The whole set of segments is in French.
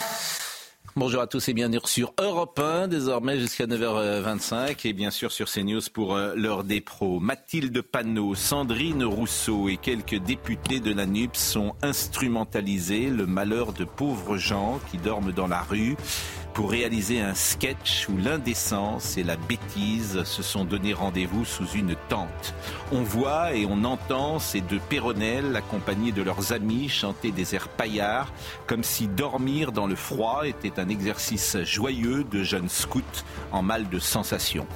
you Bonjour à tous et bienvenue sur Europe 1, désormais jusqu'à 9h25 et bien sûr sur CNews pour euh, l'heure des pros. Mathilde Panot, Sandrine Rousseau et quelques députés de la NUPS sont instrumentalisés le malheur de pauvres gens qui dorment dans la rue pour réaliser un sketch où l'indécence et la bêtise se sont donné rendez-vous sous une tente. On voit et on entend ces deux péronnelles accompagnés de leurs amis chanter des airs paillards comme si dormir dans le froid était un exercice joyeux de jeunes scouts en mal de sensations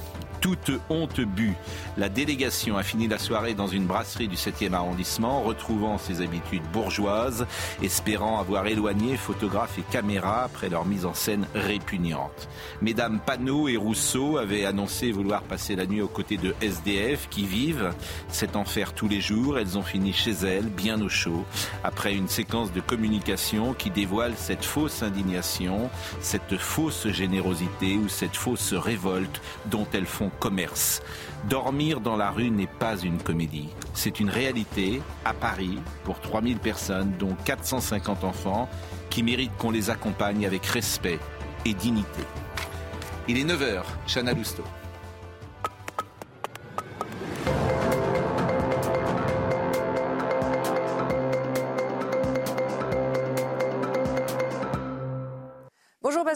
toute honte but. La délégation a fini la soirée dans une brasserie du 7e arrondissement, retrouvant ses habitudes bourgeoises, espérant avoir éloigné photographes et caméras après leur mise en scène répugnante. Mesdames Panot et Rousseau avaient annoncé vouloir passer la nuit aux côtés de SDF qui vivent cet enfer tous les jours. Elles ont fini chez elles, bien au chaud, après une séquence de communication qui dévoile cette fausse indignation, cette fausse générosité ou cette fausse révolte dont elles font commerce. Dormir dans la rue n'est pas une comédie. C'est une réalité à Paris pour 3000 personnes, dont 450 enfants, qui méritent qu'on les accompagne avec respect et dignité. Il est 9h, Chana Lousteau.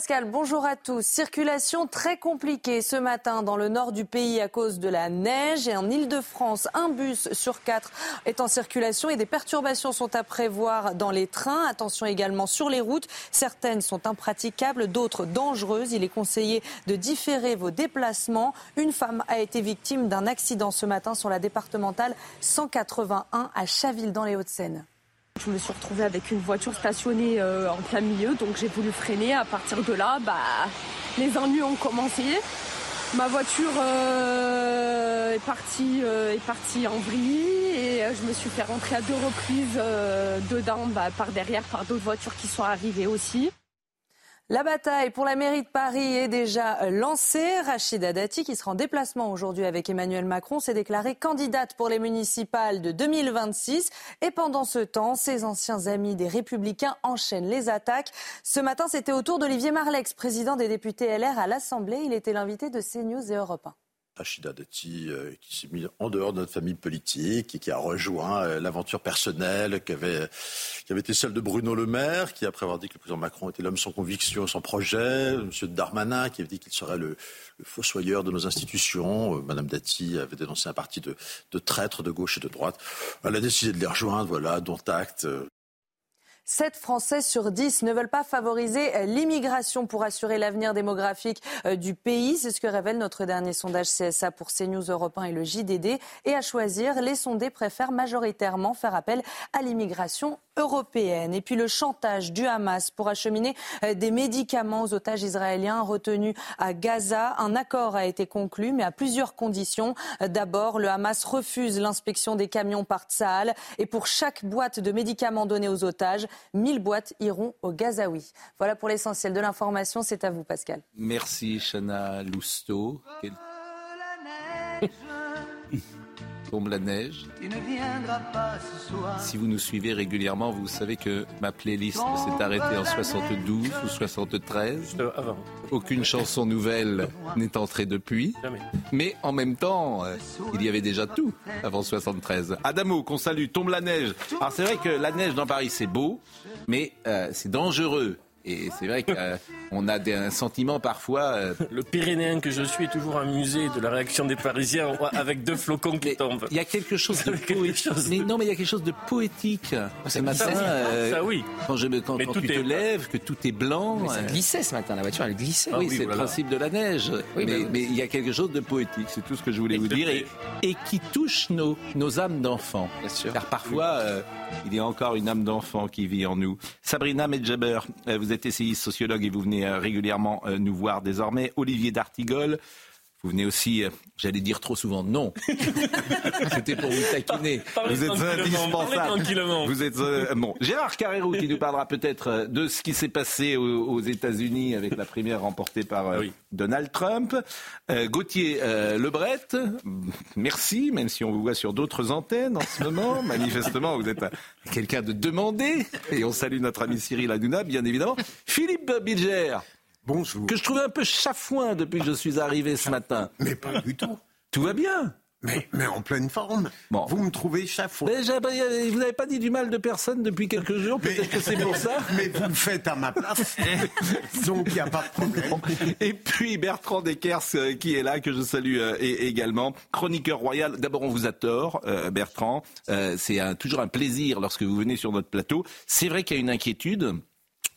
Pascal, bonjour à tous. Circulation très compliquée ce matin dans le nord du pays à cause de la neige et en Ile-de-France, un bus sur quatre est en circulation et des perturbations sont à prévoir dans les trains. Attention également sur les routes. Certaines sont impraticables, d'autres dangereuses. Il est conseillé de différer vos déplacements. Une femme a été victime d'un accident ce matin sur la départementale 181 à Chaville dans les Hauts-de-Seine. Je me suis retrouvée avec une voiture stationnée euh, en plein milieu, donc j'ai voulu freiner. À partir de là, bah, les ennuis ont commencé. Ma voiture euh, est, partie, euh, est partie en vrille et euh, je me suis fait rentrer à deux reprises euh, dedans bah, par derrière par d'autres voitures qui sont arrivées aussi. La bataille pour la mairie de Paris est déjà lancée. Rachida Dati, qui sera en déplacement aujourd'hui avec Emmanuel Macron, s'est déclarée candidate pour les municipales de 2026. Et pendant ce temps, ses anciens amis des Républicains enchaînent les attaques. Ce matin, c'était au tour d'Olivier Marlex, président des députés LR à l'Assemblée. Il était l'invité de CNews et Europe 1. Rachida Dati, euh, qui s'est mis en dehors de notre famille politique et qui a rejoint euh, l'aventure personnelle qui avait, avait été celle de Bruno Le Maire, qui, après avoir dit que le président Macron était l'homme sans conviction, sans projet, M. Darmanin, qui avait dit qu'il serait le, le fossoyeur de nos institutions. Euh, Madame Dati avait dénoncé un parti de, de traîtres de gauche et de droite. Elle a décidé de les rejoindre, voilà, dont acte. 7 Français sur 10 ne veulent pas favoriser euh, l'immigration pour assurer l'avenir démographique euh, du pays. C'est ce que révèle notre dernier sondage CSA pour CNews Europe 1 et le JDD. Et à choisir, les sondés préfèrent majoritairement faire appel à l'immigration européenne. Et puis le chantage du Hamas pour acheminer euh, des médicaments aux otages israéliens retenus à Gaza. Un accord a été conclu, mais à plusieurs conditions. D'abord, le Hamas refuse l'inspection des camions par Tsahal. Et pour chaque boîte de médicaments donnée aux otages, 1000 boîtes iront au Gazaoui. Voilà pour l'essentiel de l'information. C'est à vous, Pascal. Merci Chana Lousteau. Tombe la neige. Si vous nous suivez régulièrement, vous savez que ma playlist s'est arrêtée en 72 ou 73. Aucune chanson nouvelle n'est entrée depuis. Mais en même temps, euh, il y avait déjà tout avant 73. Adamo, qu'on salue, tombe la neige. Alors c'est vrai que la neige dans Paris, c'est beau, mais euh, c'est dangereux. Et c'est vrai qu'on a des, un sentiment parfois. Euh, Le Pyrénéen que je suis est toujours amusé de la réaction des Parisiens avec deux flocons qui tombent. Il y a quelque chose de poétique. Mais non, mais il y a quelque chose de poétique. Ce matin, euh, ça, oui. quand, je, quand, quand tu te lèves, que tout est blanc. Mais ça glissait ce matin, la voiture, elle glissait. Ah oui, c'est le principe de la neige. mais, bah mais, il y a quelque chose de poétique, c'est tout ce que je voulais vous dire. Et, et, qui touche nos, nos âmes d'enfants. Car parfois, euh, il y a encore une âme d'enfant qui vit en nous. Sabrina Medjaber, euh, vous êtes essayiste, sociologue et vous venez euh, régulièrement euh, nous voir désormais. Olivier D'Artigol, vous venez aussi, j'allais dire trop souvent non. C'était pour vous taquiner. vous êtes indispensable. Vous êtes bon. Gérard Carrérou qui nous parlera peut-être de ce qui s'est passé aux, États-Unis avec la première remportée par Donald Trump. Gauthier Lebret, merci, même si on vous voit sur d'autres antennes en ce moment. Manifestement, vous êtes quelqu'un de demandé. Et on salue notre ami Cyril Hanouna, bien évidemment. Philippe Bilger. Bonjour. Que je trouve un peu chafouin depuis que je suis arrivé ce matin. Mais pas du tout. Tout va bien. Mais, mais, en pleine forme. Bon. Vous me trouvez chafouin. Mais vous n'avez pas dit du mal de personne depuis quelques jours, peut-être que c'est pour ça. Mais vous le faites à ma place, donc il n'y a pas de problème. Et puis Bertrand Deckers euh, qui est là, que je salue euh, également. Chroniqueur royal, d'abord on vous a tort, euh, Bertrand. c'est toujours un plaisir lorsque vous venez sur notre plateau. C'est vrai qu'il y a une inquiétude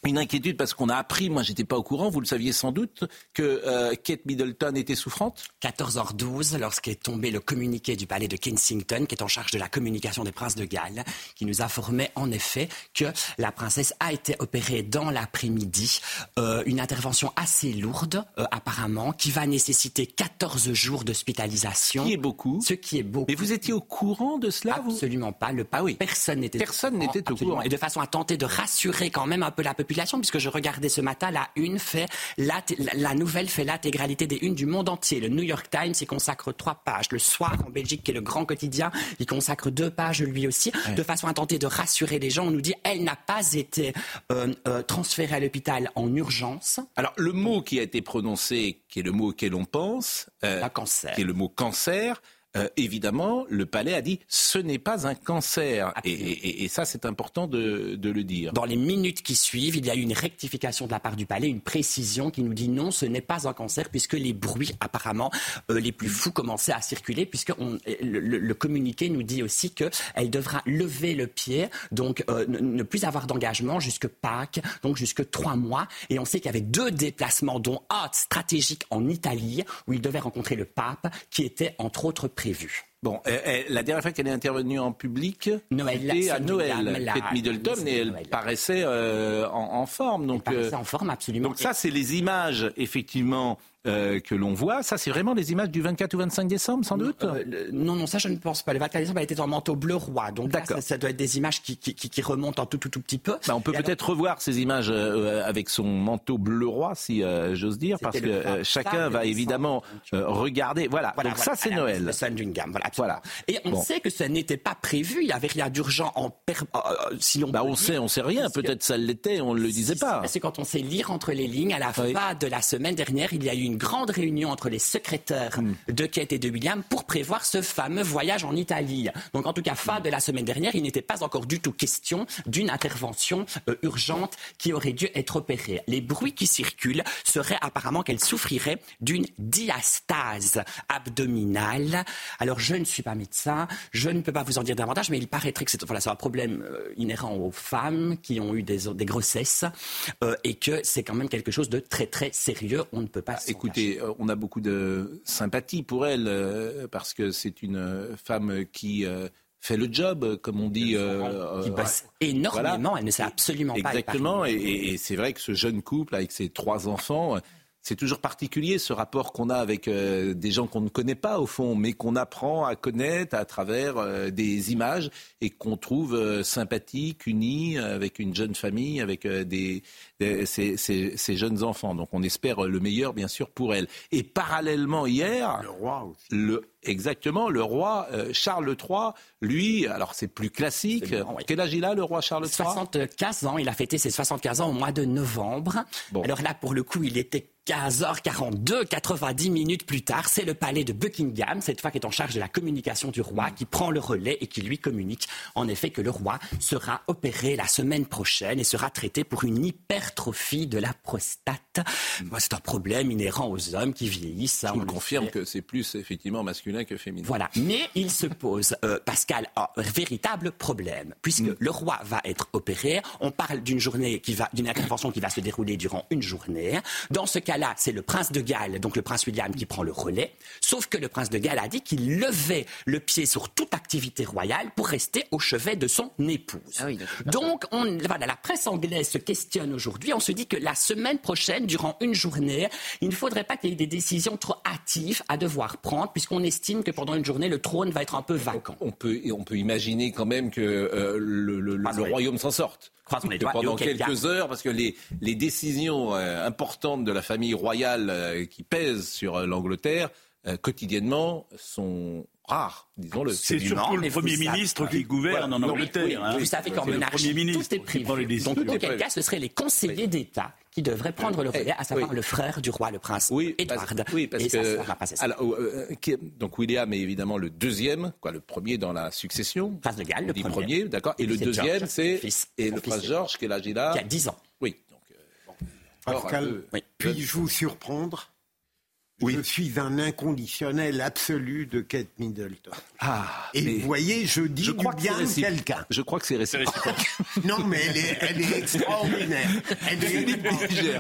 une inquiétude parce qu'on a appris, moi j'étais pas au courant, vous le saviez sans doute, que euh, Kate Middleton était souffrante? 14h12, lorsqu'est tombé le communiqué du palais de Kensington, qui est en charge de la communication des princes de Galles, qui nous informait en effet que la princesse a été opérée dans l'après-midi. Euh, une intervention assez lourde, euh, apparemment, qui va nécessiter 14 jours d'hospitalisation. Ce qui est beaucoup. Ce qui est beaucoup. Mais vous étiez au courant de cela Absolument pas. Le, ah oui. Personne n'était Personne n'était au courant. Et de façon à tenter de rassurer quand même un peu la population puisque je regardais ce matin, la une fait, la, la nouvelle fait l'intégralité des unes du monde entier. Le New York Times y consacre trois pages. Le Soir en Belgique, qui est le grand quotidien, y consacre deux pages lui aussi, de façon à tenter de rassurer les gens. On nous dit, elle n'a pas été euh, euh, transférée à l'hôpital en urgence. Alors, le mot qui a été prononcé, qui est le mot auquel on pense, euh, cancer. qui est le mot cancer, euh, évidemment, le palais a dit ce n'est pas un cancer. Et, ça, c'est important de, le dire. Dans les minutes qui suivent, il y a eu une rectification de la part du palais, une précision qui nous dit non, ce n'est pas un cancer, puisque les bruits, apparemment, euh, les plus fous commençaient à circuler, puisque le, communiqué nous dit aussi qu'elle devra lever le pied, donc euh, ne, plus avoir d'engagement jusque Pâques, donc jusque trois mois. Et on sait qu'il y avait deux déplacements, dont un stratégique en Italie, où il devait rencontrer le pape, qui était entre autres prévu Bon, la dernière fois qu'elle est intervenue en public, c'était à Noël. Kate Middleton, et elle paraissait euh, en, forme. Donc, elle paraissait en forme, absolument. Donc ça, c'est les images, effectivement, euh, que l'on voit. Ça, c'est vraiment les images du 24 ou 25 décembre, sans doute euh, Non, non, ça, je ne pense pas. Le 24 décembre, elle était en manteau bleu roi. Donc là, ça, doit être des images qui, qui, remontent un tout, tout, tout petit peu. Bah, on peut peut-être revoir ces images euh, avec son manteau bleu roi, si j'ose dire, parce que chacun va évidemment regarder. Voilà, donc ça, c'est Noël. Le gamme, voilà. Et on sait que ça n'était pas prévu. Il n'y avait rien d'urgent en per... sinon. Bah, on sait, on sait rien. Peut-être ça l'était, on ne le disait pas. C'est quand on sait lire entre les lignes. À la fin de la semaine dernière, il y a eu une grande réunion entre les secrétaires hmm. de Kate et de William pour prévoir ce fameux voyage en Italie. Donc en tout cas, fin de la semaine dernière, il n'était pas encore du tout question d'une intervention euh, urgente qui aurait dû être opérée. Les bruits qui circulent seraient apparemment qu'elle souffrirait d'une diastase abdominale. Alors je ne suis pas médecin, je ne peux pas vous en dire davantage, mais il paraîtrait que c'est voilà, un problème euh, inhérent aux femmes qui ont eu des, des grossesses euh, et que c'est quand même quelque chose de très très sérieux. On ne peut pas. écoutez, euh, on a beaucoup de sympathie pour elle parce que c'est une femme qui fait le job, comme on dit. qui bosse énormément, elle ne sait absolument pas. Exactement, et, et c'est vrai que ce jeune couple avec ses trois enfants, c'est toujours particulier ce rapport qu'on a avec euh, des gens qu'on ne connaît pas au fond, mais qu'on apprend à connaître à travers euh, des images et qu'on trouve euh, sympathiques, unis, avec une jeune famille, avec des, ces, jeunes enfants. Donc on espère le meilleur, bien sûr, pour elle. Et parallèlement hier, le roi aussi. Le, exactement, le roi Charles III, lui, alors c'est plus classique. Quel âge il a, le roi Charles III 75 ans. Il a fêté ses 75 ans au mois de novembre. Alors là, pour le coup, il était 15h42, 90 minutes plus tard, c'est le palais de Buckingham, cette fois qui est en charge de la communication du roi, qui prend le relais et qui lui communique en effet que le roi sera opéré la semaine prochaine et sera traité pour une hypertrophie de la prostate. C'est un problème inhérent aux hommes qui vieillissent. Je vous confirme que c'est plus effectivement masculin que féminin. Voilà, mais il se pose, euh, Pascal, un véritable problème, puisque mm. le roi va être opéré. On parle d'une journée qui va, d'une intervention qui va se dérouler durant une journée. Dans ce cas là c'est le prince de Galles, donc le prince William, qui prend le relais. Sauf que le prince de Galles a dit qu'il levait le pied sur toute activité royale pour rester au chevet de son épouse. Ah donc, on, voilà, la presse anglaise se questionne aujourd'hui. On se dit que la semaine prochaine, durant une journée, il ne faudrait pas qu'il y ait des décisions trop hâtives à devoir prendre, puisqu'on estime que pendant une journée, le trône va être un peu vacant. On peut, on peut imaginer quand même que euh, le, le royaume s'en sorte. Pendant quelques heures, parce que les, les décisions euh, importantes de la famille royale euh, qui pèsent sur l'Angleterre, quotidiennement, sont disons-le. C'est surtout le Premier ministre qui gouverne en Angleterre. Hein. Vous savez qu'en monarchie, tout est privé. Donc, dans quel cas, ce seraient les conseillers d'État qui devrait prendre le relais, à savoir le frère du roi, le prince oui, Edward. oui, parce que alors, euh, donc William est évidemment le deuxième, quoi, le premier dans la succession. Prince de Galles, le premier, d'accord. Et, le deuxième, c'est et le prince George, qui est l'âge Qui a 10 ans. Oui. Donc, euh, Pascal, puis-je vous surprendre? Oui. Je suis un inconditionnel absolu de Kate Middleton. Ah, et vous voyez, je dis je crois du bien de quelqu'un. Je crois que c'est réciproque. non, mais elle est, elle est extraordinaire. Elle est,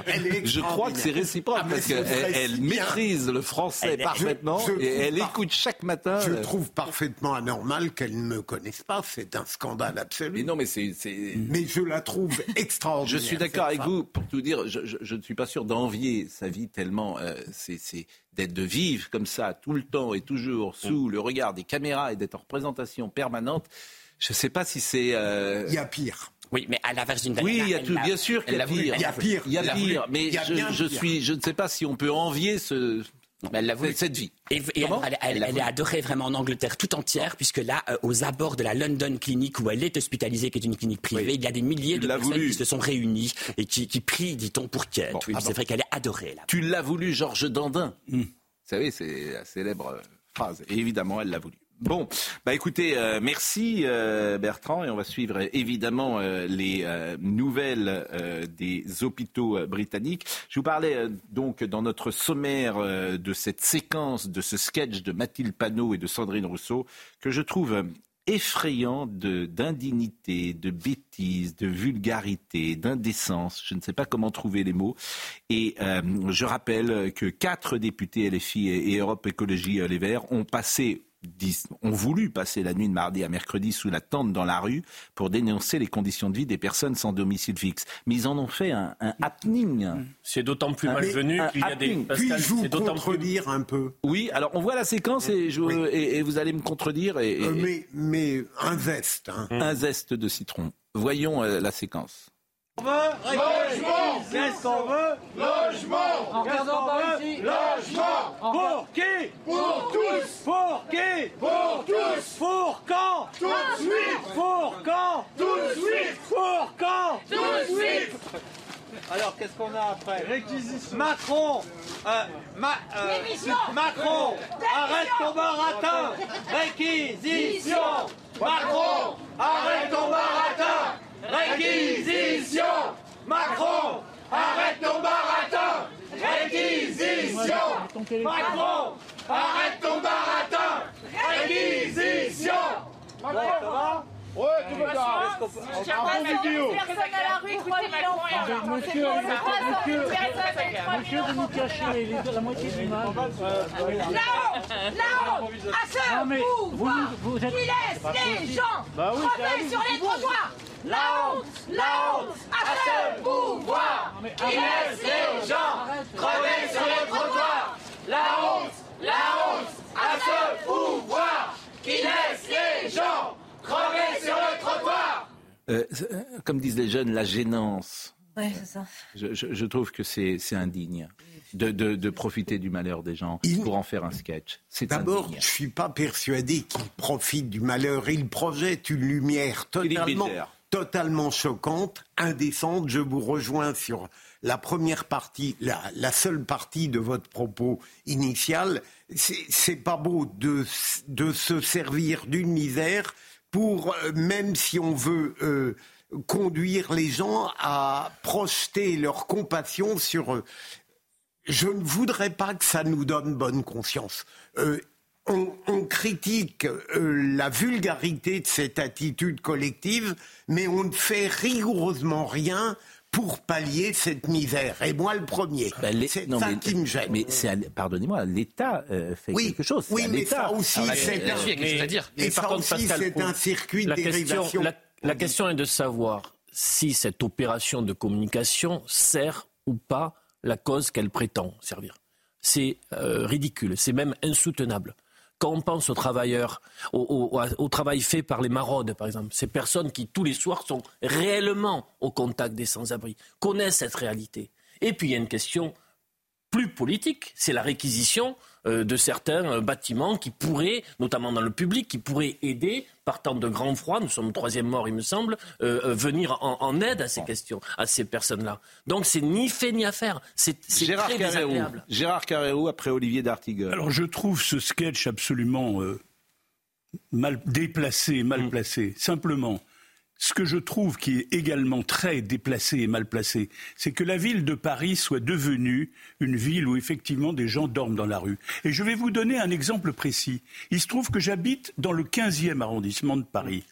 elle est je crois que c'est réciproque ah, parce qu'elle elle maîtrise le français parfaitement et elle écoute chaque matin. Je trouve parfaitement anormal qu'elle ne me connaisse pas. C'est un scandale absolu. Mais non, mais c'est. Mais je la trouve extraordinaire. Je suis d'accord avec vous. Pour tout dire, je, je, ne suis pas sûr d'envier sa vie tellement. Euh, c'est d'être de vivre comme ça tout le temps et toujours sous le regard des caméras et d'être en représentation permanente, je ne sais pas si c'est. Euh, il y a pire. Oui, mais à l'inverse d'une Oui, il y a tout, bien sûr qu'il y a pire. Il y a pire. Il y a pire. Mais je, je suis, je ne sais pas si on peut envier ce, elle l'a cette vie. Et, elle, est adorée vraiment en Angleterre tout entière, puisque là, euh, aux abords de la London Clinic où elle est hospitalisée, qui est une clinique privée, il y a des milliers de personnes qui se sont réunies et qui, prient, dit-on, pour qu'elle. oui, c'est vrai qu'elle est adorée. Là. Tu l'as voulu, Georges Dandin. Hmm. Vous savez, c'est la célèbre phrase. Et évidemment, elle l'a voulu. Bon, bah écoutez, euh, merci euh, Bertrand et on va suivre évidemment euh, les nouvelles des hôpitaux britanniques. Je vous parlais donc dans notre sommaire de cette séquence, de ce sketch de Mathilde Panot et de Sandrine Rousseau que je trouve effrayant d'indignité, de, bêtise, de vulgarité, d'indécence. Je ne sais pas comment trouver les mots. Et je rappelle que quatre députés LFI et Europe Écologie Les Verts ont passé ont voulu passer la nuit de mardi à mercredi sous la tente dans la rue pour dénoncer les conditions de vie des personnes sans domicile fixe. Mais ils en ont fait un, happening. C'est d'autant plus malvenu qu'il y a des... Pascal, Puis-je vous contredire un peu Oui, alors on voit la séquence et, et, vous allez me contredire. Et, euh, mais, mais, un zeste. Hein. Un zeste de citron. Voyons euh, la séquence. On veut logement Qu'est-ce qu'on veut Logement. En regardant par ici. Logement. Pour qui Pour tous. Pour qui Pour tous. Pour quand Tout de suite. Pour quand Tout de suite. Pour quand Tout de suite. alors, qu'est-ce qu'on a après Réquisition. Macron euh, ma, euh, Macron Arrête ton baratin. Réquisition. Macron Arrête ton baratin Réquisition Macron Arrête ton baratin Réquisition Macron Arrête ton baratin Réquisition Macron, ça va Ouais, tout va bien. On vidéo. Personne à la rue, 3000 enfants. Monsieur, monsieur, monsieur, vous nous cachez la moitié du mal. Là-haut, là-haut, à ce pouvoir qui laisse les gens crever sur les trottoirs. La honte, la honte à ce pouvoir qui laisse les gens crever sur les trottoirs. La honte, la honte à ce pouvoir qui laisse les gens crever sur le trottoir. Euh, euh, comme disent les jeunes, la gênance. Ouais, c'est ça. Je, je, je, trouve que c'est indigne de, de, de, profiter du malheur des gens pour en faire un sketch. D'abord, je ne suis pas persuadé qu'il profite du malheur. Il projette une lumière totalement totalement choquante, indécente. Je vous rejoins sur la première partie, la, seule partie de votre propos initial. C'est pas beau de, de se servir d'une misère pour, euh, même si on veut euh, conduire les gens à projeter leur compassion sur eux. Je ne voudrais pas que ça nous donne bonne conscience. Euh, on, critique la vulgarité de cette attitude collective, mais on ne fait rigoureusement rien pour pallier cette misère. Et moi, le premier. Ben, c'est ça qui me gêne. Mais pardonnez-moi, l'État euh, fait quelque chose. Oui, mais ça aussi, c'est un, et ça aussi, c'est un circuit de dérivation. la question est de savoir si cette opération de communication sert ou pas la cause qu'elle prétend servir. C'est euh, ridicule, c'est même insoutenable. Quand on pense aux travailleurs, au, travail fait par les maraudes, par exemple, ces personnes qui tous les soirs sont réellement au contact des sans-abri, connaissent cette réalité. Et puis il y a une question plus politique, c'est la réquisition de certains euh, bâtiments qui pourraient, notamment dans le public, qui pourraient aider, partant de grand froid, nous sommes troisième mort il me semble, euh, venir en, aide à ces questions, à ces personnes-là. Donc c'est ni fait ni à faire. C'est Gérard très désagréable. Gérard Carrérou après Olivier D'Artigueur. Alors je trouve ce sketch absolument mal déplacé, mal mm. placé. Simplement, ce que je trouve qui est également très déplacé et mal placé, c'est que la ville de Paris soit devenue une ville où effectivement des gens dorment dans la rue. Et je vais vous donner un exemple précis. Il se trouve que j'habite dans le 15e arrondissement de Paris.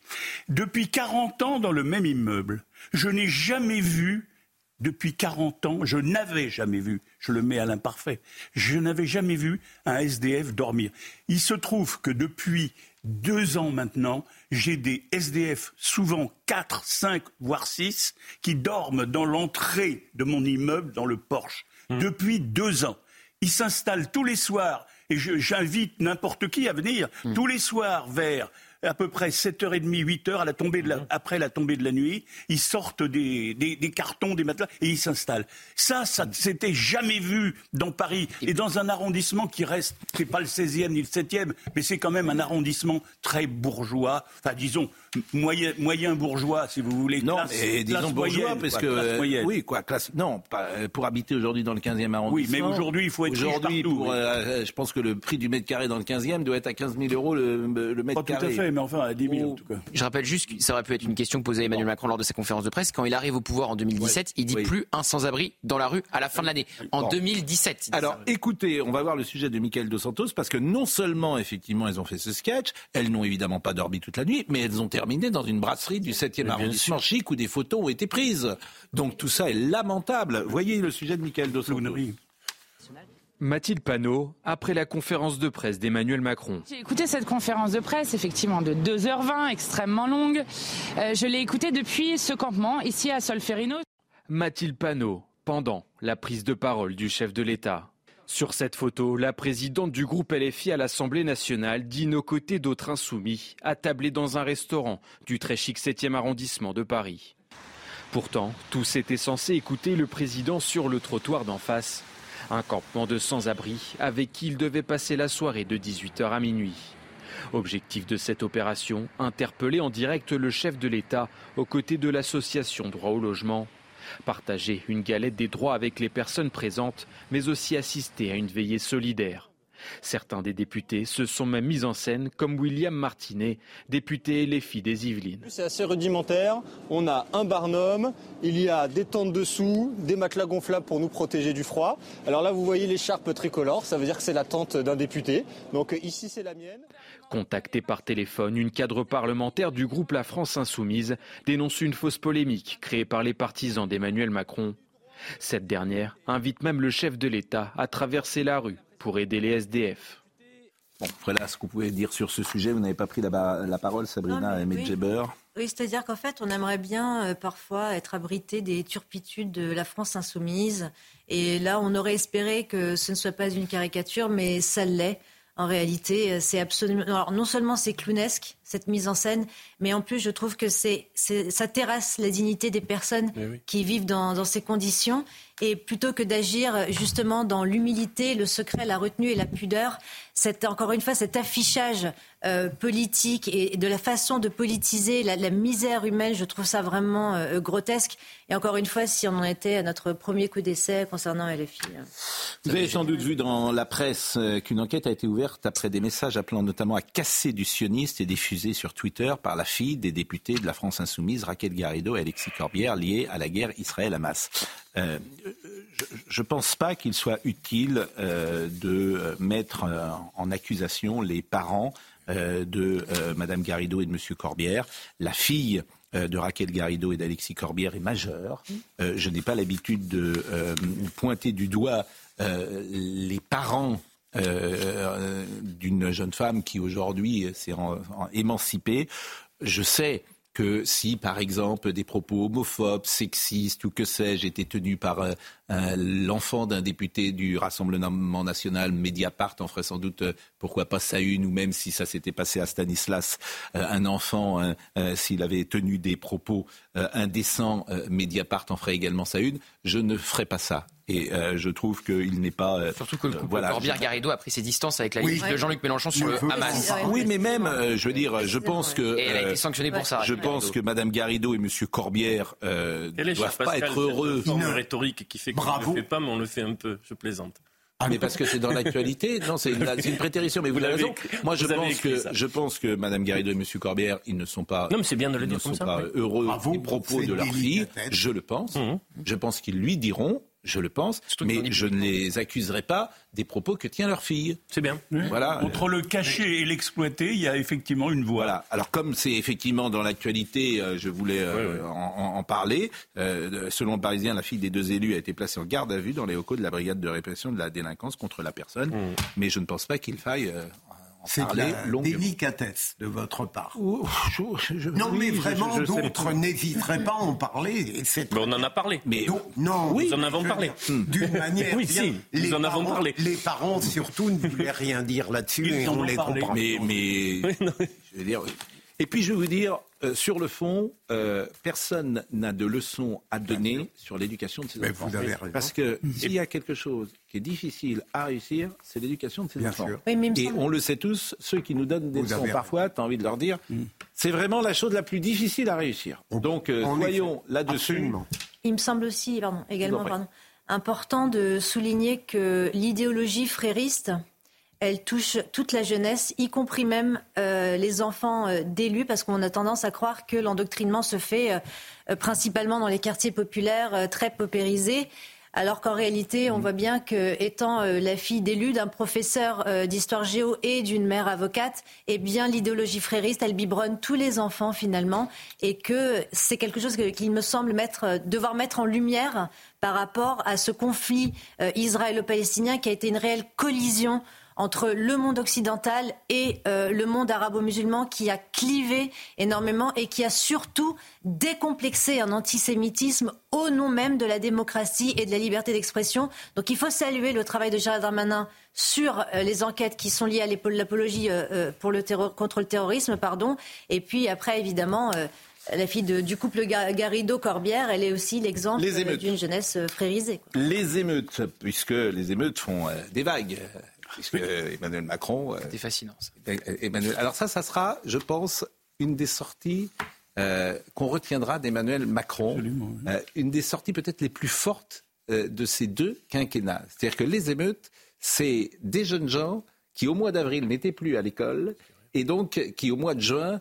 Depuis 40 ans dans le même immeuble. Je n'ai jamais vu depuis 40 ans, je n'avais jamais vu, je le mets à l'imparfait, je n'avais jamais vu un SDF dormir. Il se trouve que depuis deux ans maintenant, j'ai des SDF, souvent 4, 5, voire 6, qui dorment dans l'entrée de mon immeuble, dans le porche, mmh. depuis deux ans. Ils s'installent tous les soirs, et j'invite n'importe qui à venir, mmh. tous les soirs vers à peu près 7h30, 8h, à la tombée de mhm. après la tombée de la nuit, ils sortent des, cartons, des matelas et ils s'installent. Ça, ça s'était jamais vu dans Paris et dans un arrondissement qui reste, c'est pas le 16e ni le 7e, mais c'est quand même un arrondissement très bourgeois, enfin disons moyen, moyen bourgeois, si vous voulez. Non, mais disons bourgeois, parce que oui, quoi, classe. Non, euh, pour habiter aujourd'hui dans le 15e arrondissement. Oui, mais aujourd'hui, il faut être aujourd'hui pour. Euh, je pense que le prix du mètre carré dans le 15e doit être à 15 000 euros le, mètre carré. Tout à fait, mais enfin à 10 000 en tout cas. Je rappelle juste que ça aurait pu être une question posée à Emmanuel Macron lors de sa conférence de presse. Quand il arrive au pouvoir en 2017, il dit plus un sans-abri dans la rue à la fin de l'année. En 2017. Alors, écoutez, on va voir le sujet de Michael Dos Santos parce que non seulement effectivement elles ont fait ce sketch, elles n'ont évidemment pas dormi toute la nuit, mais elles ont terminé dans une brasserie du 7e arrondissement chic où des photos ont été prises. Donc tout ça est lamentable. Voyez le sujet de Michael Dos Santos. Mathilde Panot, après la conférence de presse d'Emmanuel Macron. J'ai écouté cette conférence de presse, effectivement, de 2h20, extrêmement longue. Euh, je l'ai écoutée depuis ce campement, ici à Solferino. Mathilde Panot, pendant la prise de parole du chef de l'État. Sur cette photo, la présidente du groupe LFI à l'Assemblée nationale dîne aux côtés d'autres insoumis, attablés dans un restaurant du très chic 7e arrondissement de Paris. Pourtant, tous étaient censés écouter le président sur le trottoir d'en face. Un campement de sans-abri avec qui il devait passer la soirée de 18h à minuit. Objectif de cette opération, interpeller en direct le chef de l'État aux côtés de l'association Droit au logement Partager une galette des droits avec les personnes présentes, mais aussi assister à une veillée solidaire. Certains des députés se sont même mis en scène, comme William Martinet, député Les Filles des Yvelines. C'est assez rudimentaire. On a un barnum, il y a des tentes dessous, des matelas gonflables pour nous protéger du froid. Alors là, vous voyez l'écharpe tricolore, ça veut dire que c'est la tente d'un député. Donc ici, c'est la mienne. Contacté par téléphone, une cadre parlementaire du groupe La France Insoumise dénonce une fausse polémique créée par les partisans d'Emmanuel Macron. Cette dernière invite même le chef de l'État à traverser la rue pour aider les SDF. Bon, voilà ce vous pouvez dire sur ce sujet. Vous n'avez pas pris la, parole, Sabrina et oui. Oui, c'est-à-dire qu'en fait, on aimerait bien euh, parfois être abrité des turpitudes de la France insoumise. Et là, on aurait espéré que ce ne soit pas une caricature, mais ça l'est. En réalité, euh, c'est absolument. Alors, non seulement c'est clownesque cette mise en scène, mais en plus, je trouve que c'est, ça terrasse la dignité des personnes eh qui vivent dans, dans, ces conditions. Et plutôt que d'agir justement dans l'humilité, le secret, la retenue et la pudeur, c'est encore une fois cet affichage euh, politique et de la façon de politiser la, la misère humaine, je trouve ça vraiment euh, grotesque. Et encore une fois, si on en était à notre premier coup d'essai concernant LFI. hein. Vous avez sans doute vu dans la presse euh, qu'une enquête a été ouverte après des messages appelant notamment à casser du sioniste et diffusés sur Twitter par la fille des députés de la France insoumise, Raquel Garrido et Alexis Corbière, liés à la guerre Israël-Hamas. Euh, je ne pense pas qu'il soit utile euh, de euh, mettre euh, en accusation les parents euh, de euh, Madame Garrido et de Monsieur Corbière. La fille de Raquel Garrido et d'Alexis Corbière est majeure. Je n'ai pas l'habitude de pointer du doigt les parents euh, d'une jeune femme qui aujourd'hui s'est émancipée. Je sais que si, par exemple, des propos homophobes, sexistes ou que sais-je étaient tenus par euh, l'enfant d'un député du Rassemblement national, Mediapart en ferait sans doute, euh, pourquoi pas sa une, ou même si ça s'était passé à Stanislas, un enfant, euh, s'il avait tenu des propos indécents, Mediapart en ferait également sa une. Je ne ferai pas ça. Et euh, je trouve qu'il n'est pas. euh, Surtout que le euh, couple voilà, Corbière Garrido a pris ses distances avec la Oui. liste de Jean-Luc Mélenchon sur le Hamas. oui, mais même, euh, je veux dire, je pense que. Et elle a été euh, sanctionnée pour ça, Je pense que Mme Garrido et M. Corbière euh, Quel est, doivent pas Pascal, être heureux. cette forme rhétorique qui fait qu'on ne le fait pas, mais on le fait un peu. Je plaisante. Ah, mais parce que c'est dans l'actualité. Non, c'est une, c'est une prétérition. Mais vous, Vous avez raison. Moi, je pense que ça. je pense que Mme Garrido et M. Corbière, ils ne sont pas. Non, mais c'est bien de le ils dire ne comme sont ça, pas oui. heureux Bravo, des propos c'est de leur fille. Je le pense. Mhm. Je pense qu'ils lui diront. Je le pense, mais je ne les accuserai pas des propos que tient leur fille. C'est bien. Voilà. Entre le cacher et l'exploiter, il y a effectivement une voie. Voilà. Alors comme c'est effectivement dans l'actualité, euh, je voulais euh, En, en- en parler. Euh, selon le Parisien, la fille des deux élus a été placée en garde à vue dans les locaux de la brigade de répression de la délinquance contre la personne. Mais je ne pense pas qu'il faille euh, C'est la longuement. délicatesse de votre part. je- non, oui, mais vraiment, je- je sais d'autres n'hésiteraient pas à en parler. c'est Mais on en a parlé. Mais non, nous en avons je- parlé. D'une manière, Oui, bien, si, les nous en avons parents- parlé. Les parents surtout ne voulaient rien dire là-dessus et on les comprend. Mais, mais je veux dire, et puis je vous dire, euh, sur le fond, euh, personne n'a de leçons à donner sur l'éducation de ses Mais enfants. vous avez raison. Parce que s'il y a quelque chose qui est difficile à réussir, c'est l'éducation de ses Bien enfants. sûr. Oui, et on le sait tous, ceux qui nous donnent des Vous leçons parfois, tu as envie de leur dire, c'est vraiment la chose la plus difficile à réussir. Donc euh, soyons là-dessus. Il me semble aussi, pardon, également, pardon, important de souligner que l'idéologie frériste, elle touche toute la jeunesse, y compris même euh, les enfants euh, d'élus, parce qu'on a tendance à croire que l'endoctrinement se fait euh, principalement dans les quartiers populaires, très paupérisés. Alors qu'en réalité, on voit bien que, étant la fille d'élu, d'un professeur d'histoire géo et d'une mère avocate, eh bien, l'idéologie frériste, elle biberonne tous les enfants finalement, et que c'est quelque chose qu'il me semble mettre, devoir mettre en lumière par rapport à ce conflit israélo-palestinien qui a été une réelle collision entre le monde occidental et euh, le monde arabo-musulman qui a clivé énormément et qui a surtout décomplexé un antisémitisme au nom même de la démocratie et de la liberté d'expression. Donc il faut saluer le travail de Gérald Darmanin sur euh, les enquêtes qui sont liées à l'apologie euh, pour le terror- contre le terrorisme, pardon. Et puis après, évidemment, la fille de- du couple Ga- Garrido-Corbière, elle est aussi l'exemple d'une jeunesse frérisée. quoi. Les émeutes, puisque les émeutes font des vagues, puisque Emmanuel Macron. C'était fascinant. ça. Emmanuel. Alors ça, ça sera, je pense, une des sorties euh, qu'on retiendra d'Emmanuel Macron, Euh, une des sorties peut-être les plus fortes euh, de ces deux quinquennats. C'est-à-dire que les émeutes, c'est des jeunes gens qui au mois d'avril n'étaient plus à l'école et donc qui au mois de juin euh,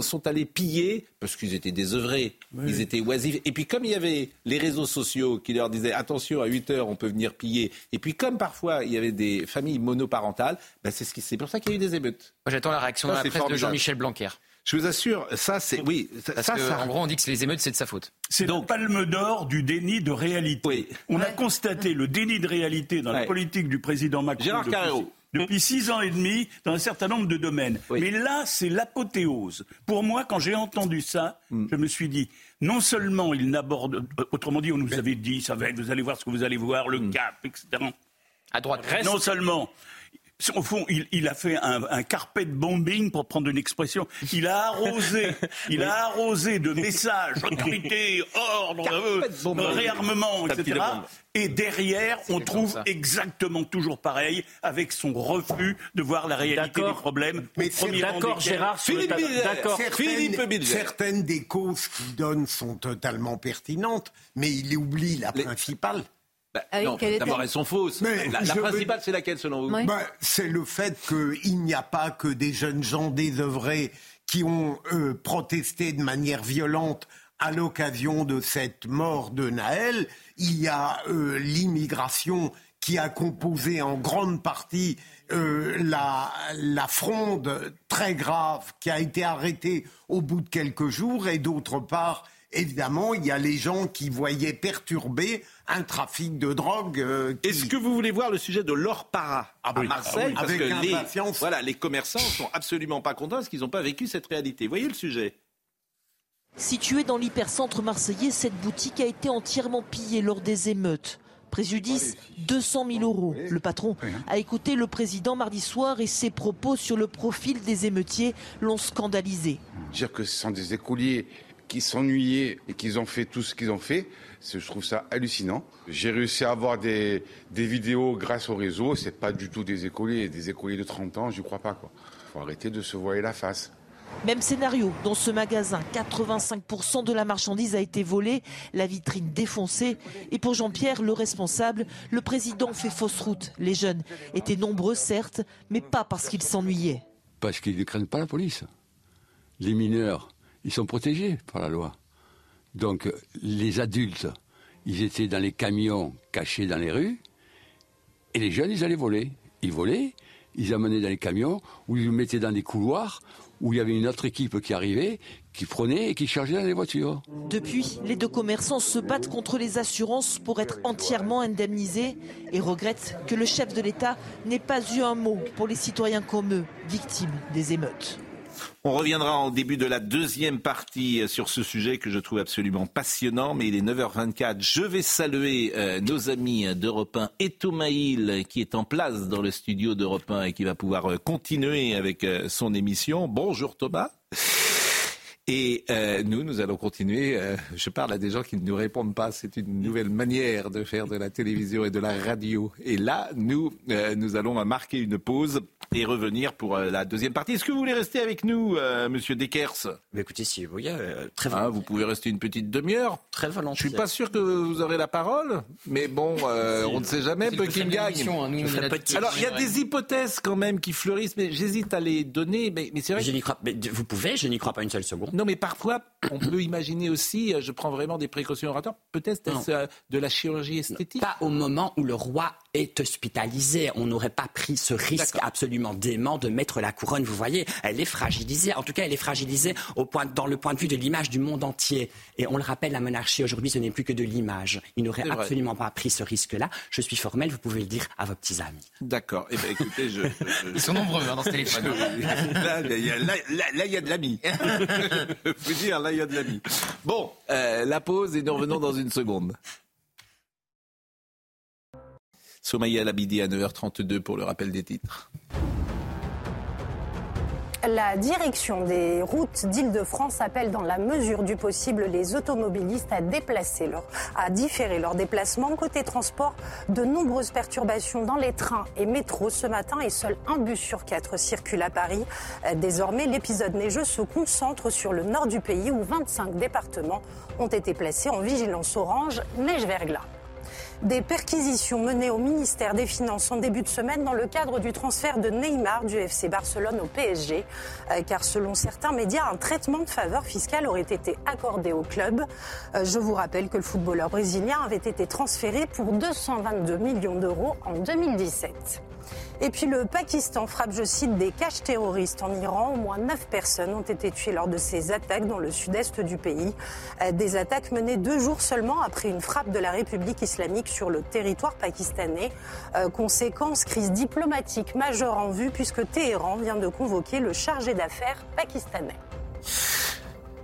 sont allés piller parce qu'ils étaient désœuvrés, ils étaient oisifs. Et puis comme il y avait les réseaux sociaux qui leur disaient attention à 8 heures on peut venir piller, et puis comme parfois il y avait des familles monoparentales, ben c'est ce qui c'est pour ça qu'il y a eu des émeutes. Moi, j'attends la réaction Ça, dans la presse de. Jean-Michel Blanquer. Je vous assure, ça c'est oui, ça, Parce ça, que, ça- en gros, on dit que c'est les émeutes, c'est de sa faute. C'est la palme d'or du déni de réalité. On a constaté le déni de réalité dans la politique du président Macron Gérard Carreau. Depuis six ans et demi dans un certain nombre de domaines. Mais là, c'est l'apothéose. Pour moi, quand j'ai entendu ça, Hmm. je me suis dit, non seulement il n'aborde, euh, autrement dit, on nous avait dit, ça va être, vous allez voir ce que vous allez voir, Hmm. le cap, etc. À droite. Non seulement au fond, il, a fait un, un, carpet bombing, pour prendre une expression. Il a arrosé, il a arrosé de messages, autorité, ordre, euh, réarmement, etc. Et derrière, on trouve exactement toujours pareil, avec son refus de voir la réalité des problèmes. Mais d'accord, Gérard, Philippe D'accord, Philippe Certaines des causes qu'il donne sont totalement pertinentes, mais il oublie la principale. Bah, ah non, d'abord, elles sont fausses. Mais la, principale, c'est laquelle selon vous? Bah, C'est le fait qu'il n'y a pas que des jeunes gens désœuvrés qui ont euh, protesté de manière violente à l'occasion de cette mort de Naël. Il y a euh, l'immigration qui a composé en grande partie euh, la, la, fronde très grave qui a été arrêtée au bout de quelques jours, et d'autre part, évidemment, il y a les gens qui voyaient perturber un trafic de drogue. Euh, Est-ce que vous voulez voir le sujet de l'or para à Marseille ah Parce que les, voilà, les commerçants sont absolument pas contents parce qu'ils n'ont pas vécu cette réalité. Voyez le sujet Située dans l'hypercentre marseillais, cette boutique a été entièrement pillée lors des émeutes. Préjudice 200 000 euros. Le patron a écouté le président mardi soir et ses propos sur le profil des émeutiers l'ont scandalisé. Dire que ce sont des écoliers qui s'ennuyaient et qu'ils ont fait tout ce qu'ils ont fait, je trouve ça hallucinant. J'ai réussi à avoir des, vidéos grâce au réseau. C'est pas du tout des écoliers, des écoliers de 30 ans, je crois pas quoi. Faut arrêter de se voiler la face. Même scénario dans ce magasin. 85% de la marchandise a été volée, la vitrine défoncée. Et pour Jean-Pierre, le responsable, le président fait fausse route. Les jeunes étaient nombreux, certes, mais pas parce qu'ils s'ennuyaient. Parce qu'ils ne craignent pas la police. Les mineurs, ils sont protégés par la loi. Donc les adultes, ils étaient dans les camions cachés dans les rues, et les jeunes, ils allaient voler. Ils volaient, ils amenaient dans les camions, ou ils les mettaient dans des couloirs, où il y avait une autre équipe qui arrivait, qui prenait et qui chargeait dans les voitures. Depuis, les deux commerçants se battent contre les assurances pour être entièrement indemnisés et regrettent que le chef de l'État n'ait pas eu un mot pour les citoyens comme eux, victimes des émeutes. On reviendra en début de la deuxième partie sur ce sujet que je trouve absolument passionnant, mais il est 9h24. Je vais saluer euh, nos amis d'Europe 1 et Thomas Hill qui est en place dans le studio d'Europe 1 et qui va pouvoir euh, continuer avec euh, son émission. Bonjour Thomas. Et nous, nous allons continuer. je parle à des gens qui ne nous répondent pas. C'est une nouvelle manière de faire de la télévision et de la radio. Et là, nous, nous allons marquer une pause et revenir pour euh, la deuxième partie. Est-ce que vous voulez rester avec nous, euh, Monsieur Dekers Écoutez, si vous voulez, euh, très ah, Vous pouvez rester une petite demi-heure. Très volontiers. Je suis pas sûr que vous aurez la parole, mais bon, on ne sait jamais, peut qu'il gagne. Hein, Alors, il y a des hypothèses quand même qui fleurissent, mais j'hésite à les donner. Mais, mais c'est vrai. Je n'y crois. Mais vous pouvez, je n'y crois pas une seule seconde. Non, mais parfois, on peut imaginer aussi. Je prends vraiment des précautions oratoires. Peut-être est-ce de la chirurgie esthétique? Pas au moment où le roi est hospitalisé. On n'aurait pas pris ce risque absolument dément de mettre la couronne. Vous voyez, elle est fragilisée. En tout cas, elle est fragilisée au point, dans le point de vue de l'image du monde entier. Et on le rappelle, la monarchie aujourd'hui, ce n'est plus que de l'image. Il n'aurait absolument pas pris ce risque-là. Je suis formel, vous pouvez le dire à vos petits amis. D'accord. Eh bien, écoutez, je, Ils sont nombreux hein, dans ce téléphone. là, il y a de l'ami. je peux dire, là, il y a de l'ami. Bon, euh, la pause et nous revenons dans une seconde. Somaya Labidi à 9h32 pour le rappel des titres. La direction des routes d'Île-de-France appelle dans la mesure du possible les automobilistes à déplacer leur, à différer leur déplacement. Côté transport, de nombreuses perturbations dans les trains et métros ce matin et seul un bus sur quatre circule à Paris. Désormais, l'épisode neigeux se concentre sur le nord du pays où 25 départements ont été placés en vigilance orange neige-verglas. Des perquisitions menées au ministère des Finances en début de semaine dans le cadre du transfert de Neymar du FC Barcelone au PSG. Euh, car selon certains médias, un traitement de faveur fiscale aurait été accordé au club. Euh, je vous rappelle que le footballeur brésilien avait été transféré pour 222 millions d'euros en 2017. Et puis le Pakistan frappe, je cite, des caches terroristes en Iran. Au moins neuf personnes ont été tuées lors de ces attaques dans le sud-est du pays. Euh, des attaques menées deux jours seulement après une frappe de la République islamique sur le territoire pakistanais. Euh, conséquence, crise diplomatique majeure en vue puisque Téhéran vient de convoquer le chargé d'affaires pakistanais.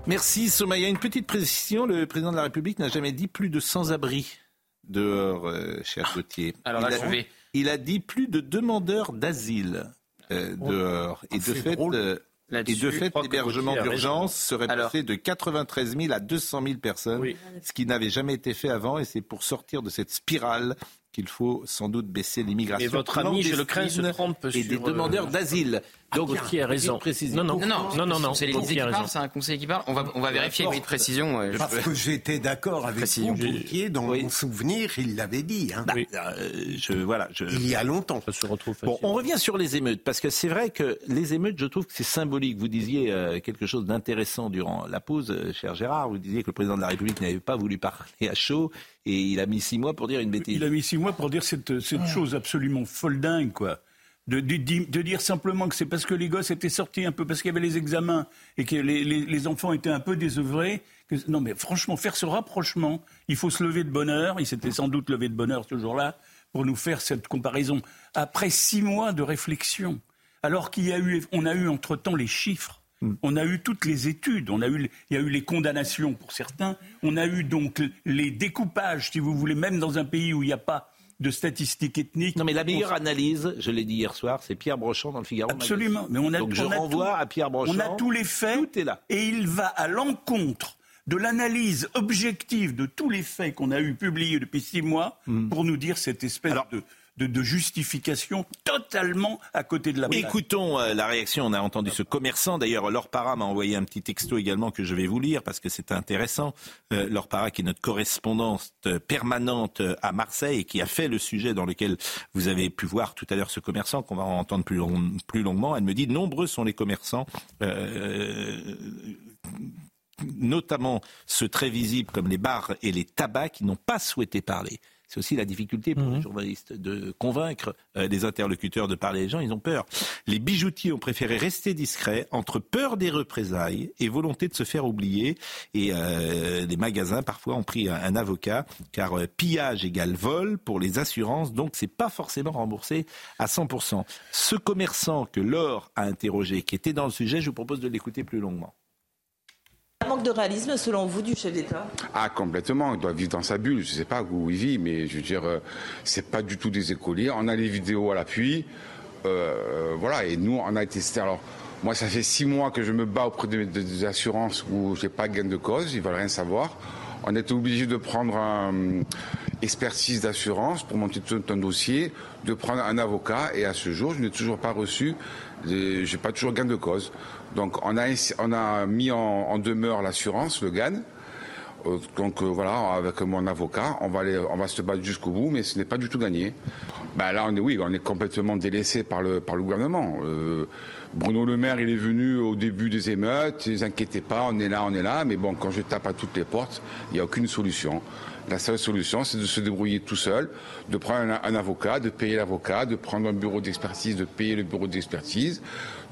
Merci Somaya. Une petite précision, le président de la République n'a jamais dit plus de sans-abri dehors, euh, cher Gauthier. Alors là, je vais- il a dit plus de demandeurs d'asile euh, dehors. Et de fait, euh, et de fait, l'hébergement d'urgence serait Alors- passé de 93 000 à 200 000 personnes, ce qui n'avait jamais été fait avant. Et c'est pour sortir de cette spirale qu'il faut sans doute baisser l'immigration. Et votre ami, je le crains, se trompe Et des sur, euh, demandeurs d'asile. Donc, Gauthier a raison. Non, non, Non, non, non, non, c'est qui parlent, c'est un conseiller qui parle. On va, on va vérifier avec précision. euh, je- Parce que j'étais d'accord avec Précision. vous, Gauthier, dans mon souvenir, il l'avait dit. hein. Bah, euh, je, voilà, je... Il y a longtemps. Ça se retrouve Bon, on revient sur les émeutes, parce que c'est vrai que les émeutes, je trouve que c'est symbolique. Vous disiez euh, quelque chose d'intéressant durant la pause, euh, cher Gérard. Vous disiez que le président de la République n'avait pas voulu parler à chaud, et il a mis six mois pour dire une bêtise. Il a mis six mois pour dire cette, cette chose absolument folle dingue, quoi. De, de- de dire simplement que c'est parce que les gosses étaient sortis un peu, parce qu'il y avait les examens et que les, les- les enfants étaient un peu désœuvrés. Que, non, mais franchement, faire ce rapprochement, il faut se lever de bonne heure. Il s'était sans doute levé de bonne heure ce jour-là pour nous faire cette comparaison. Après six mois de réflexion, alors qu'il y a eu, on a eu entre-temps les chiffres. On a eu toutes les études, on a eu, il y a eu les condamnations pour certains, on a eu donc les découpages, si vous voulez, même dans un pays où il n'y a pas de statistiques ethniques. Non, mais la meilleure analyse, je l'ai dit hier soir, c'est Pierre Brochant dans le Figaro. Absolument. Mais on a, Donc je on a renvoie tout- à Pierre Brochant. On a tous les faits. Tout est là. Et il va à l'encontre de l'analyse objective de tous les faits qu'on a eu publiés depuis six mois Hmm. pour nous dire cette espèce de, de, justification totalement à côté de la. Écoutons euh, la réaction. On a entendu ce commerçant. D'ailleurs, Laure Parra m'a envoyé un petit texto également que je vais vous lire parce que c'est intéressant. Euh, Laure Parra, qui est notre correspondante euh, permanente euh, à Marseille et qui a fait le sujet dans lequel vous avez pu voir tout à l'heure ce commerçant qu'on va entendre plus, long- plus longuement. Elle me dit nombreux sont les commerçants. notamment ceux très visibles comme les bars et les tabacs qui n'ont pas souhaité parler. C'est aussi la difficulté pour les journalistes de convaincre euh, les interlocuteurs de parler. Les gens, ils ont peur. Les bijoutiers ont préféré rester discrets entre peur des représailles et volonté de se faire oublier. Et euh, les magasins, parfois, ont pris un, un avocat, car euh, pillage égale vol pour les assurances, donc c'est pas forcément remboursé à 100%. Ce commerçant que Laure a interrogé, qui était dans le sujet, je vous propose de l'écouter plus longuement. Un manque de réalisme, selon vous, du chef d'État? Ah, complètement. Il doit vivre dans sa bulle. Je sais pas où il vit, mais je veux dire, euh, c'est pas du tout des écoliers. On a les vidéos à l'appui. Euh, voilà. Et nous, on a été. Alors, moi, ça fait six mois que je me bats auprès des assurances où j'ai pas gain de cause. Ils veulent rien savoir. On était obligé de prendre un expertise d'assurance pour monter tout un dossier, de prendre un avocat. Et à ce jour, je n'ai toujours pas reçu. J'ai pas toujours gain de cause. Donc, on a, on a mis en, en demeure l'assurance, le GAN. Euh, donc euh, voilà, avec mon avocat, on va, aller, on va se battre jusqu'au bout, mais ce n'est pas du tout gagné. Ben là, on est, oui, on est complètement délaissé par le, par le gouvernement. Euh, Bruno Le Maire, il est venu au début des émeutes, ne vous inquiétez pas, on est là, on est là, mais bon, quand je tape à toutes les portes, il n'y a aucune solution. La seule solution, c'est de se débrouiller tout seul, de prendre un, avocat, de payer l'avocat, de prendre un bureau d'expertise, de payer le bureau d'expertise.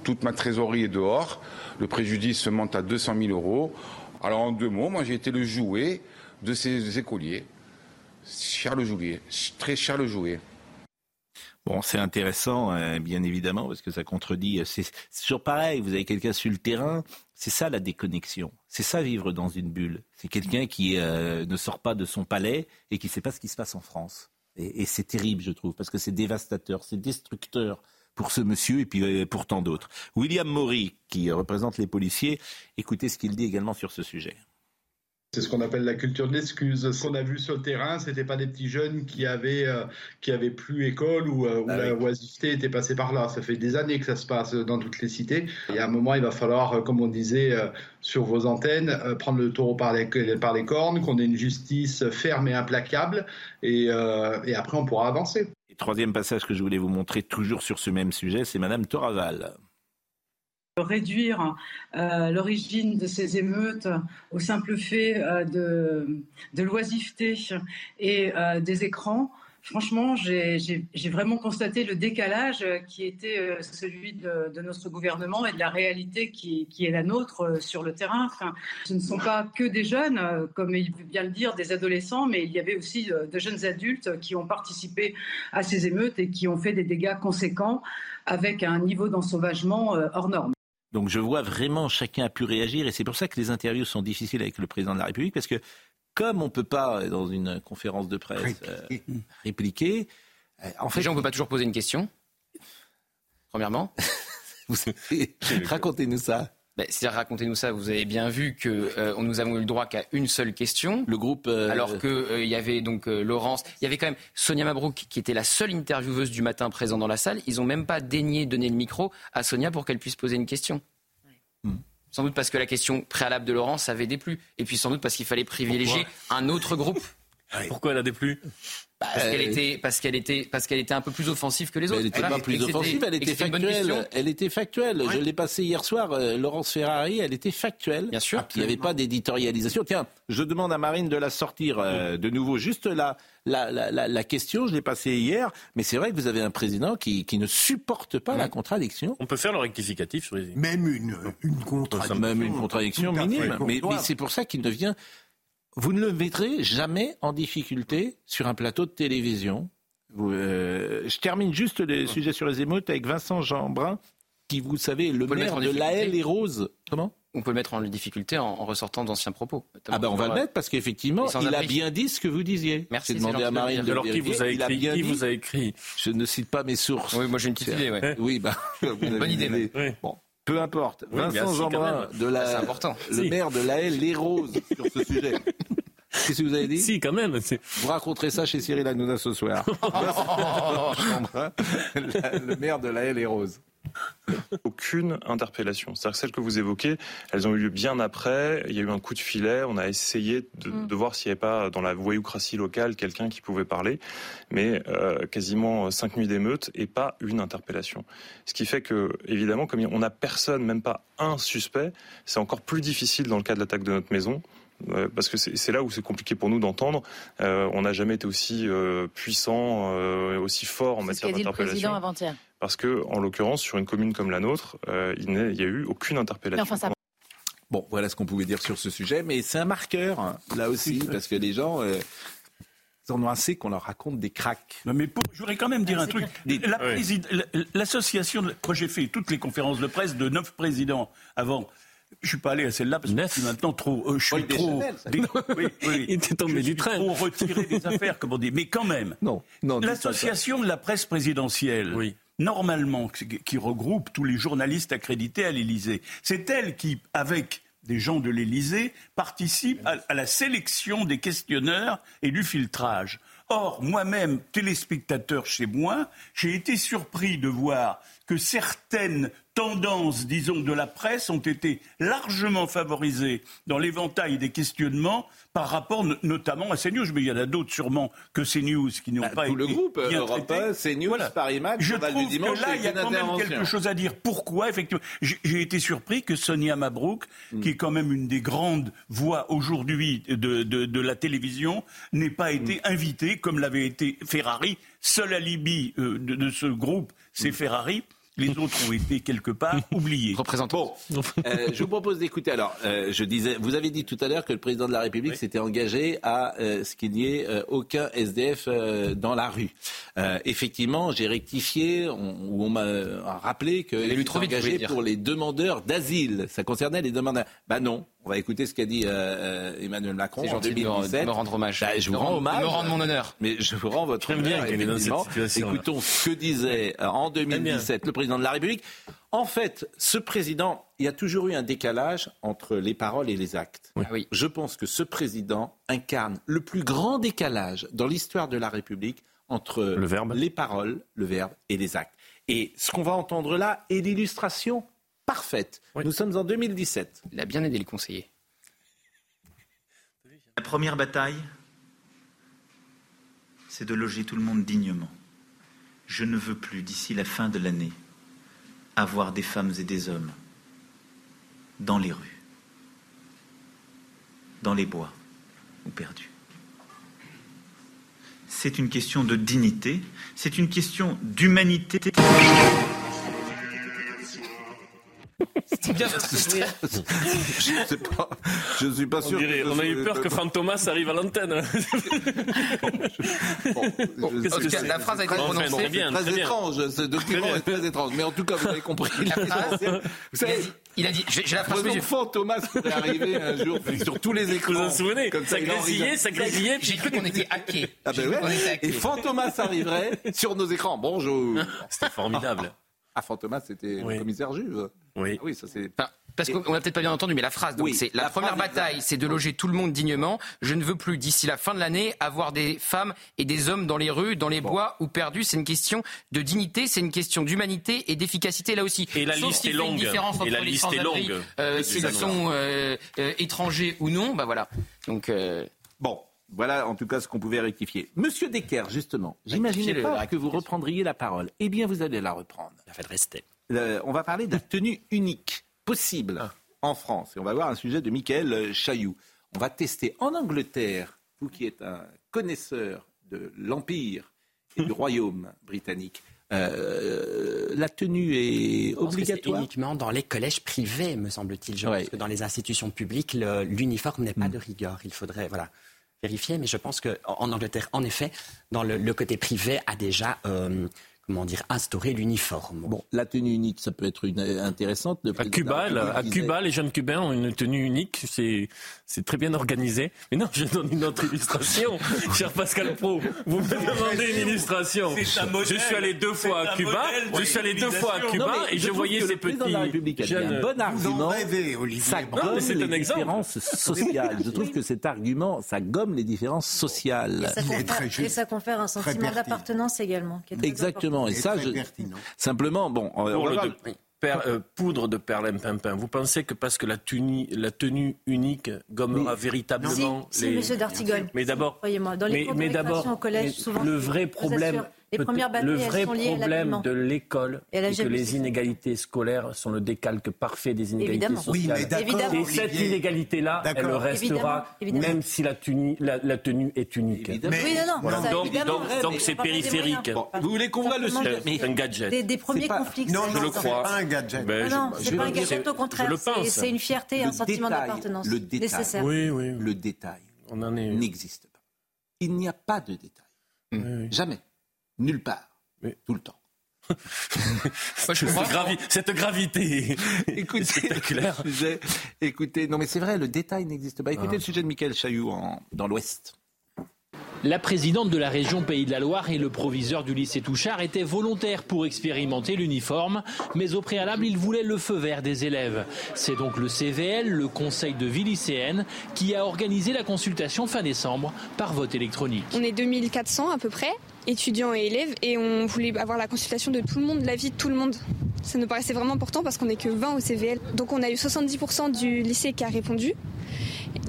Toute ma trésorerie est dehors. Le préjudice se monte à 200 000 euros. Alors en deux mots, moi j'ai été le jouet de ces écoliers. Cher le jouet, très cher le jouet. Bon, c'est intéressant, euh, bien évidemment, parce que ça contredit. euh, C'est toujours pareil. Vous avez quelqu'un sur le terrain. C'est ça la déconnexion. C'est ça vivre dans une bulle. C'est quelqu'un qui euh, ne sort pas de son palais et qui ne sait pas ce qui se passe en France. Et, c'est terrible, je trouve, parce que c'est dévastateur, c'est destructeur pour ce monsieur et puis euh, pour tant d'autres. William Maury, qui représente les policiers, écoutez ce qu'il dit également sur ce sujet. C'est ce qu'on appelle la culture de l'excuse. Ce qu'on a vu sur le terrain, c'était pas des petits jeunes qui avaient euh, qui avaient plus école ou euh, où la oisiveté était passée par là. Ça fait des années que ça se passe dans toutes les cités. Il y a un moment, il va falloir, euh, comme on disait euh, sur vos antennes, euh, prendre le taureau par les par les cornes, qu'on ait une justice ferme et implacable, et, euh, et après on pourra avancer. Et troisième passage que je voulais vous montrer, toujours sur ce même sujet, c'est Madame Toraval. Réduire euh, l'origine de ces émeutes au simple fait euh, de, de l'oisiveté et euh, des écrans, franchement, j'ai vraiment constaté le décalage qui était celui de, notre gouvernement et de la réalité qui, est la nôtre sur le terrain. Ce ne sont pas que des jeunes, comme il veut bien le dire, des adolescents, mais il y avait aussi de jeunes adultes qui ont participé à ces émeutes et qui ont fait des dégâts conséquents avec un niveau d'ensauvagement hors norme. Donc je vois vraiment chacun a pu réagir et c'est pour ça que les interviews sont difficiles avec le président de la République parce que comme on ne peut pas, dans une conférence de presse, euh, répliquer, euh, en fait. Déjà, on ne peut pas toujours poser une question, premièrement. Racontez-nous ça. Ben, C'est-à-dire, racontez-nous ça. Vous avez bien vu que euh, nous avons eu le droit qu'à une seule question. Le groupe. Alors qu'il y avait donc Laurence. Il y avait quand même Sonia Mabrouk qui était la seule intervieweuse du matin présente dans la salle. Ils n'ont même pas daigné donner le micro à Sonia pour qu'elle puisse poser une question. Hmm. Sans doute parce que la question préalable de Laurence avait déplu. Et puis sans doute parce qu'il fallait privilégier un autre groupe. Pourquoi elle a déplu? Parce qu'elle était, parce qu'elle était, parce qu'elle était un peu plus offensive que les autres. Elle n'était pas plus offensive, elle était factuelle. Elle était factuelle. Je l'ai passé hier soir. Euh, Laurence Ferrari, elle était factuelle. Bien sûr. Il n'y avait pas d'éditorialisation. Tiens, je demande à Marine de la sortir euh, de nouveau. Juste la, la, la, la question, je l'ai passée hier, mais c'est vrai que vous avez un président qui, qui ne supporte pas la contradiction. On peut faire le rectificatif sur les. Même une, une contradiction. Même une contradiction minime. Mais, mais c'est pour ça qu'il ne vient vous ne le mettrez jamais en difficulté sur un plateau de télévision. Euh, je termine juste le sujet sur les émeutes avec Vincent Jeanbrun, qui, vous savez, le maire de Laël et Rose. Comment? On peut le mettre en difficulté en, ressortant d'anciens propos. Ah ben on va le mettre parce qu'effectivement, il a bien dit ce que vous disiez. Merci. demandé à Marine de Alors qui vous a écrit, qui vous a écrit? Je ne cite pas mes sources. Oui, moi j'ai une petite idée. Ouais. Oui, bah, bonne idée. Bon, peu importe. Vincent Jeanbrun, de la, c'est important. le maire de la les Roses sur ce sujet. Qu'est-ce que vous avez dit? Si, quand même. Vous raconterez ça chez Cyril Hanouna ce soir. le maire de la Haye les Roses. Aucune interpellation. C'est-à-dire que celles que vous évoquez, elles ont eu lieu bien après. Il y a eu un coup de filet. On a essayé de, mm. voir s'il n'y avait pas dans la voyoucratie locale quelqu'un qui pouvait parler. Mais euh, quasiment cinq nuits d'émeute et pas une interpellation. Ce qui fait que, évidemment, comme on n'a personne, même pas un suspect, c'est encore plus difficile dans le cas de l'attaque de notre maison parce que c'est là où c'est compliqué pour nous d'entendre. Euh, on n'a jamais été aussi euh, puissant, aussi fort en matière d'interpellation. Parce que, en l'occurrence, sur une commune comme la nôtre, euh, il n'y a eu aucune interpellation. Bon, voilà ce qu'on pouvait dire sur ce sujet, mais c'est un marqueur, là aussi, parce que les gens euh, en ont assez qu'on leur raconte des cracks. mais je voudrais quand même dire un truc. L'association, quand j'ai fait toutes les conférences de presse de neuf présidents avant, je suis pas allé à celle-là parce que je suis maintenant trop. Euh, je suis trop. Il était tombé du train. Trop retiré des affaires, comme on dit. Mais quand même. Non, non. L'association de la presse présidentielle. Oui normalement, qui regroupe tous les journalistes accrédités à l'Élysée. C'est elle qui, avec des gens de l'Élysée, participe à, la sélection des questionneurs et du filtrage. Or, moi-même, téléspectateur chez moi, j'ai été surpris de voir que certaines tendances, disons, de la presse ont été largement favorisées dans l'éventail des questionnements par rapport notamment à CNews. Mais il y en a d'autres sûrement que CNews qui n'ont bah, pas tout été le groupe bien Europe 1, CNews, voilà. Paris Match, Je trouve dimanche, que là, il y a quand même quelque chose à dire. Pourquoi Effectivement, j'ai été surpris que Sonia Mabrouk, mm. qui est quand même une des grandes voix aujourd'hui de, de, de, la télévision, n'ait pas été mm. invitée, comme l'avait été Ferrari. Seul alibi euh, de, de ce groupe, c'est mm. Ferrari. Les autres ont été quelque part oubliés. Bon, euh, je vous propose d'écouter. Alors, euh, je disais, vous avez dit tout à l'heure que le président de la République s'était engagé à euh, ce qu'il n'y ait aucun SDF dans la rue. effectivement, j'ai rectifié, on, on m'a rappelé qu'il était engagé pour les demandeurs d'asile. Ça concernait les demandeurs. Ben non, on va écouter ce qu'a dit euh, euh Emmanuel Macron en 2017. De me rendre hommage. Bah, je vous rends hommage. me rendre mon honneur. Mais je vous rends votre honneur. Écoutons ce que disait euh, en 2017 le président de la République. En fait, ce président, il y a toujours eu un décalage entre les paroles et les actes. Oui. Je pense que ce président incarne le plus grand décalage dans l'histoire de la République entre le verbe. les paroles, le verbe et les actes. Et ce qu'on va entendre là est l'illustration parfaite. Nous sommes en 2017. Il a bien aidé le conseiller. La première bataille, c'est de loger tout le monde dignement. Je ne veux plus, d'ici la fin de l'année, avoir des femmes et des hommes dans les rues, dans les bois ou perdus. C'est une question de dignité, c'est une question d'humanité. Bien Je ne sais pas. Je ne suis pas On, sûr. dirait- que ce on a eu peur que Franck Thomas arrive à l'antenne. La phrase a été prononcée. très bien, très très bien. étrange. Ce document Très est très étrange. Mais en tout cas, vous avez compris. La phrase, Vous savez, il a dit, j'ai la phrase. Prenons Fantomas pourrait arriver un jour sur tous les écrans. Vous vous en souvenez Comme Ça grésillait, ça grésillait. J'ai cru qu'on était hackés. Ah J'ai ben cru qu'on était ouais. hackés. Et Fantomas arriverait sur nos écrans. Bonjour. C'était formidable. Ah, Fantomas, c'était Oui. le commissaire juge. Oui. Ah oui, ça c'est. Enfin, parce qu'on n'a peut-être pas bien entendu, mais la phrase, donc Oui, c'est la, la première phrase bataille, c'est de loger tout le monde dignement. Je ne veux plus, d'ici la fin de l'année, avoir des femmes et des hommes dans les rues, dans les bois ou perdus. C'est une question de dignité, c'est une question d'humanité et d'efficacité là aussi. Et la Sauf liste est une longue. Et la les liste est longue. euh, s'ils sont euh, euh, étrangers ou non, bah voilà. Donc. euh, Bon, voilà en tout cas ce qu'on pouvait rectifier. Monsieur Decker, justement, j'imaginais pas la que vous reprendriez la parole. Eh bien, vous allez la reprendre. Il a fait de rester. On va parler de la tenue unique possible en France. Et on va voir un sujet de Michael Chailloux. On va tester en Angleterre, vous qui êtes un connaisseur de l'Empire et du Royaume britannique, euh, la tenue est obligatoire uniquement dans les collèges privés, me semble-t-il. Je Ouais. pense que dans les institutions publiques, l'uniforme n'est pas de rigueur. Il faudrait voilà, vérifier, mais je pense qu'en en Angleterre, en effet, dans le, le côté privé, a déjà euh, comment dire, instauré l'uniforme. Bon, la tenue unique, ça peut être une, intéressante. Le À Cuba, la à Cuba, les jeunes Cubains ont une tenue unique. C'est, c'est très bien organisé. Mais non, je donne une autre illustration, cher Pascal Pro. Vous me demandez une illustration. Modèle. Je suis allé deux fois à Cuba. modèle Je suis allé deux fois à. Cuba Non, et je, voyais ces la petits République a dit jeunes. un bon Vous en argument. rêvez, Olivier. Ça gomme mais c'est les un différences sociales. Je trouve que cet argument, ça gomme les différences sociales. Et ça, confère, très et juste. ça confère un sentiment d'appartenance également. qui est très Exactement. Et Et ça, très je... pertinent. simplement, bon, on, on Pour va le voir- de- per- euh, poudre de perlimpinpin. Vous pensez que parce que la tenue, la tenue unique gommera Si, véritablement si, les... monsieur Dartigol. Mais d'abord, Croyez-moi, dans les mais, mais d'abord, au collège, mais souvent, le vrai problème, les peut- premières batailles, le elles vrai sont liées à problème de l'école, c'est que les inégalités scolaires sont le décalque parfait des inégalités Évidemment. Oui, sociales. mais Évidemment. Et cette inégalité-là, elle restera Évidemment, même si la tenue, la, la tenue est unique. Oui, non, non, Voilà. ça, Donc, évidemment. donc, donc c'est périphérique. Bon, vous voulez qu'on voit le sujet C'est un gadget. Des, des premiers pas- conflits. Non, Je le cause. c'est crois. pas un gadget. Ben, je- non, je c'est pas un gadget, au contraire, je le c'est- pense. c'est une fierté un sentiment détail, d'appartenance le détail. nécessaire. Oui, oui. le détail On en est. n'existe pas. Il n'y a pas de détail. Jamais. Nulle part. Oui. Tout le temps. moi, je comprends. Cette, gravi- cette gravité Écoutez, spectaculaire. le sujet- écoutez, non mais c'est vrai, le détail n'existe pas. Écoutez le sujet de Michael Chailloux en- dans l'Ouest. La présidente de la région Pays de la Loire et le proviseur du lycée Touchard étaient volontaires pour expérimenter l'uniforme, mais au préalable, ils voulaient le feu vert des élèves. C'est donc le CVL, le conseil de vie lycéenne, qui a organisé la consultation fin décembre par vote électronique. On est 2400 à peu près, étudiants et élèves, et on voulait avoir la consultation de tout le monde, l'avis de tout le monde. Ça nous paraissait vraiment important parce qu'on n'est que 20 au CVL. Donc on a eu 70% du lycée qui a répondu,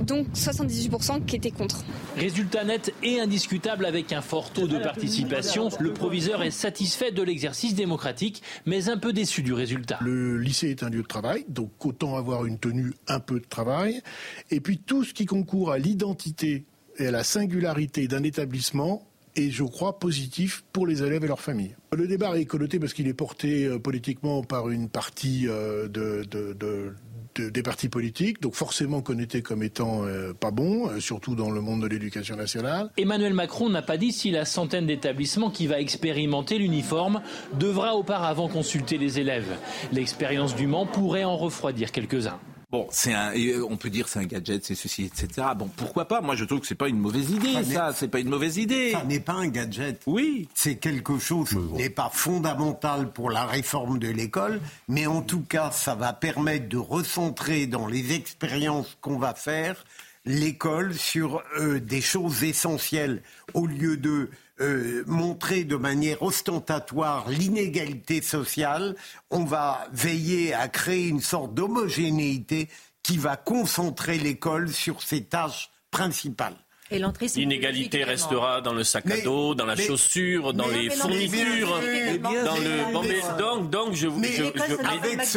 donc 78% qui étaient contre. Résultat net et indiscutable avec un fort taux de participation. Le proviseur est satisfait de l'exercice démocratique, mais un peu déçu du résultat. Le lycée est un lieu de travail, donc autant avoir une tenue un peu de travail. Et puis tout ce qui concourt à l'identité et à la singularité d'un établissement est, je crois, positif pour les élèves et leurs familles. Le débat est connoté parce qu'il est porté euh, politiquement par une partie euh, de, de- de- de- des partis politiques, donc forcément connoté comme étant euh, pas bon, surtout dans le monde de l'éducation nationale. Emmanuel Macron n'a pas dit si la centaine d'établissements qui va expérimenter l'uniforme devra auparavant consulter les élèves. L'expérience du Mans pourrait en refroidir quelques-uns. Bon, c'est un, euh, on peut dire c'est un gadget, c'est ceci, etc. Bon, pourquoi pas? Moi, je trouve que c'est pas une mauvaise idée, ça. C'est pas une mauvaise idée. Ça n'est pas un gadget. Oui. C'est quelque chose qui n'est pas fondamental pour la réforme de l'école, mais en tout cas, ça va permettre de recentrer dans les expériences qu'on va faire l'école sur euh, des choses essentielles au lieu de euh, montrer de manière ostentatoire l'inégalité sociale, on va veiller à créer une sorte d'homogénéité qui va concentrer l'école sur ses tâches principales. Et l'entrée, c'est L'inégalité restera dans le sac à Mais- dos, dans la mais- chaussure, dans mais- les mais non, mais fournitures, dans le. Mais- Bon, mais mais- donc, donc, je vous, Mais mais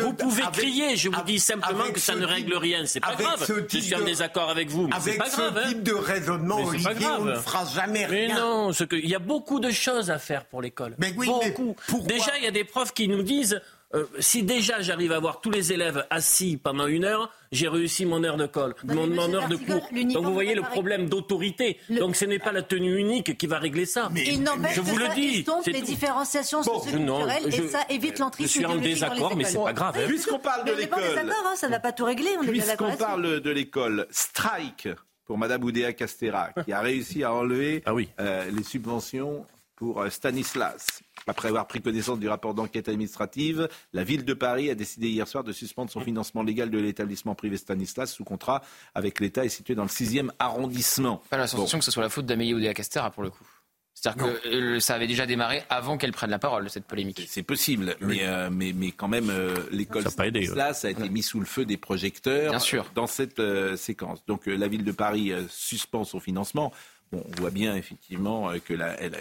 vous pouvez avec- crier. Je vous avec- dis simplement avec que ça ce ne règle rien. C'est pas avec grave. ce Je suis en désaccord avec vous, mais c'est Avec pas ce grave. hein. type de raisonnement, Mais c'est pas Olivier, on ne grave. fera jamais Mais rien. non, ce que- il y a beaucoup de choses à faire pour l'école. Mais oui, mais beaucoup. Déjà, il y a des profs qui nous disent euh, si déjà j'arrive à voir tous les élèves assis pendant une heure, j'ai réussi mon heure de colle, mon, mon heure de cours. Donc vous voyez le problème d'autorité. Donc ce n'est pas la tenue unique qui va régler ça. Il n'empêche je vous que le dis. les tout. différenciations Bon, socioculturelles je- et ça évite l'entrisme je suis en idéologique dans les désaccord, mais c'est écoles. pas grave, hein. Puisqu'on parle de Mais l'école. hein, ça ne va pas tout régler, on Puisqu'on parle de l'école, strike pour Madame Oudéa Castera, qui a réussi à enlever euh, les subventions pour euh, Stanislas. Après avoir pris connaissance du rapport d'enquête administrative, la ville de Paris a décidé hier soir de suspendre son financement légal de l'établissement privé Stanislas sous contrat avec l'État et situé dans le 6e arrondissement. Pas la sensation que ce soit la faute d'Amélie Oudéa Castera pour le coup. C'est-à-dire que euh, ça avait déjà démarré avant qu'elle prenne la parole, cette polémique. C'est possible, mais, euh, mais, mais quand même, euh, l'école Ça a pas aidé, ouais. Stanislas a été mis sous le feu des projecteurs Bien sûr. dans cette euh, séquence. Donc euh, la ville de Paris euh, suspend son financement. Bon, on voit bien effectivement euh, que la, la-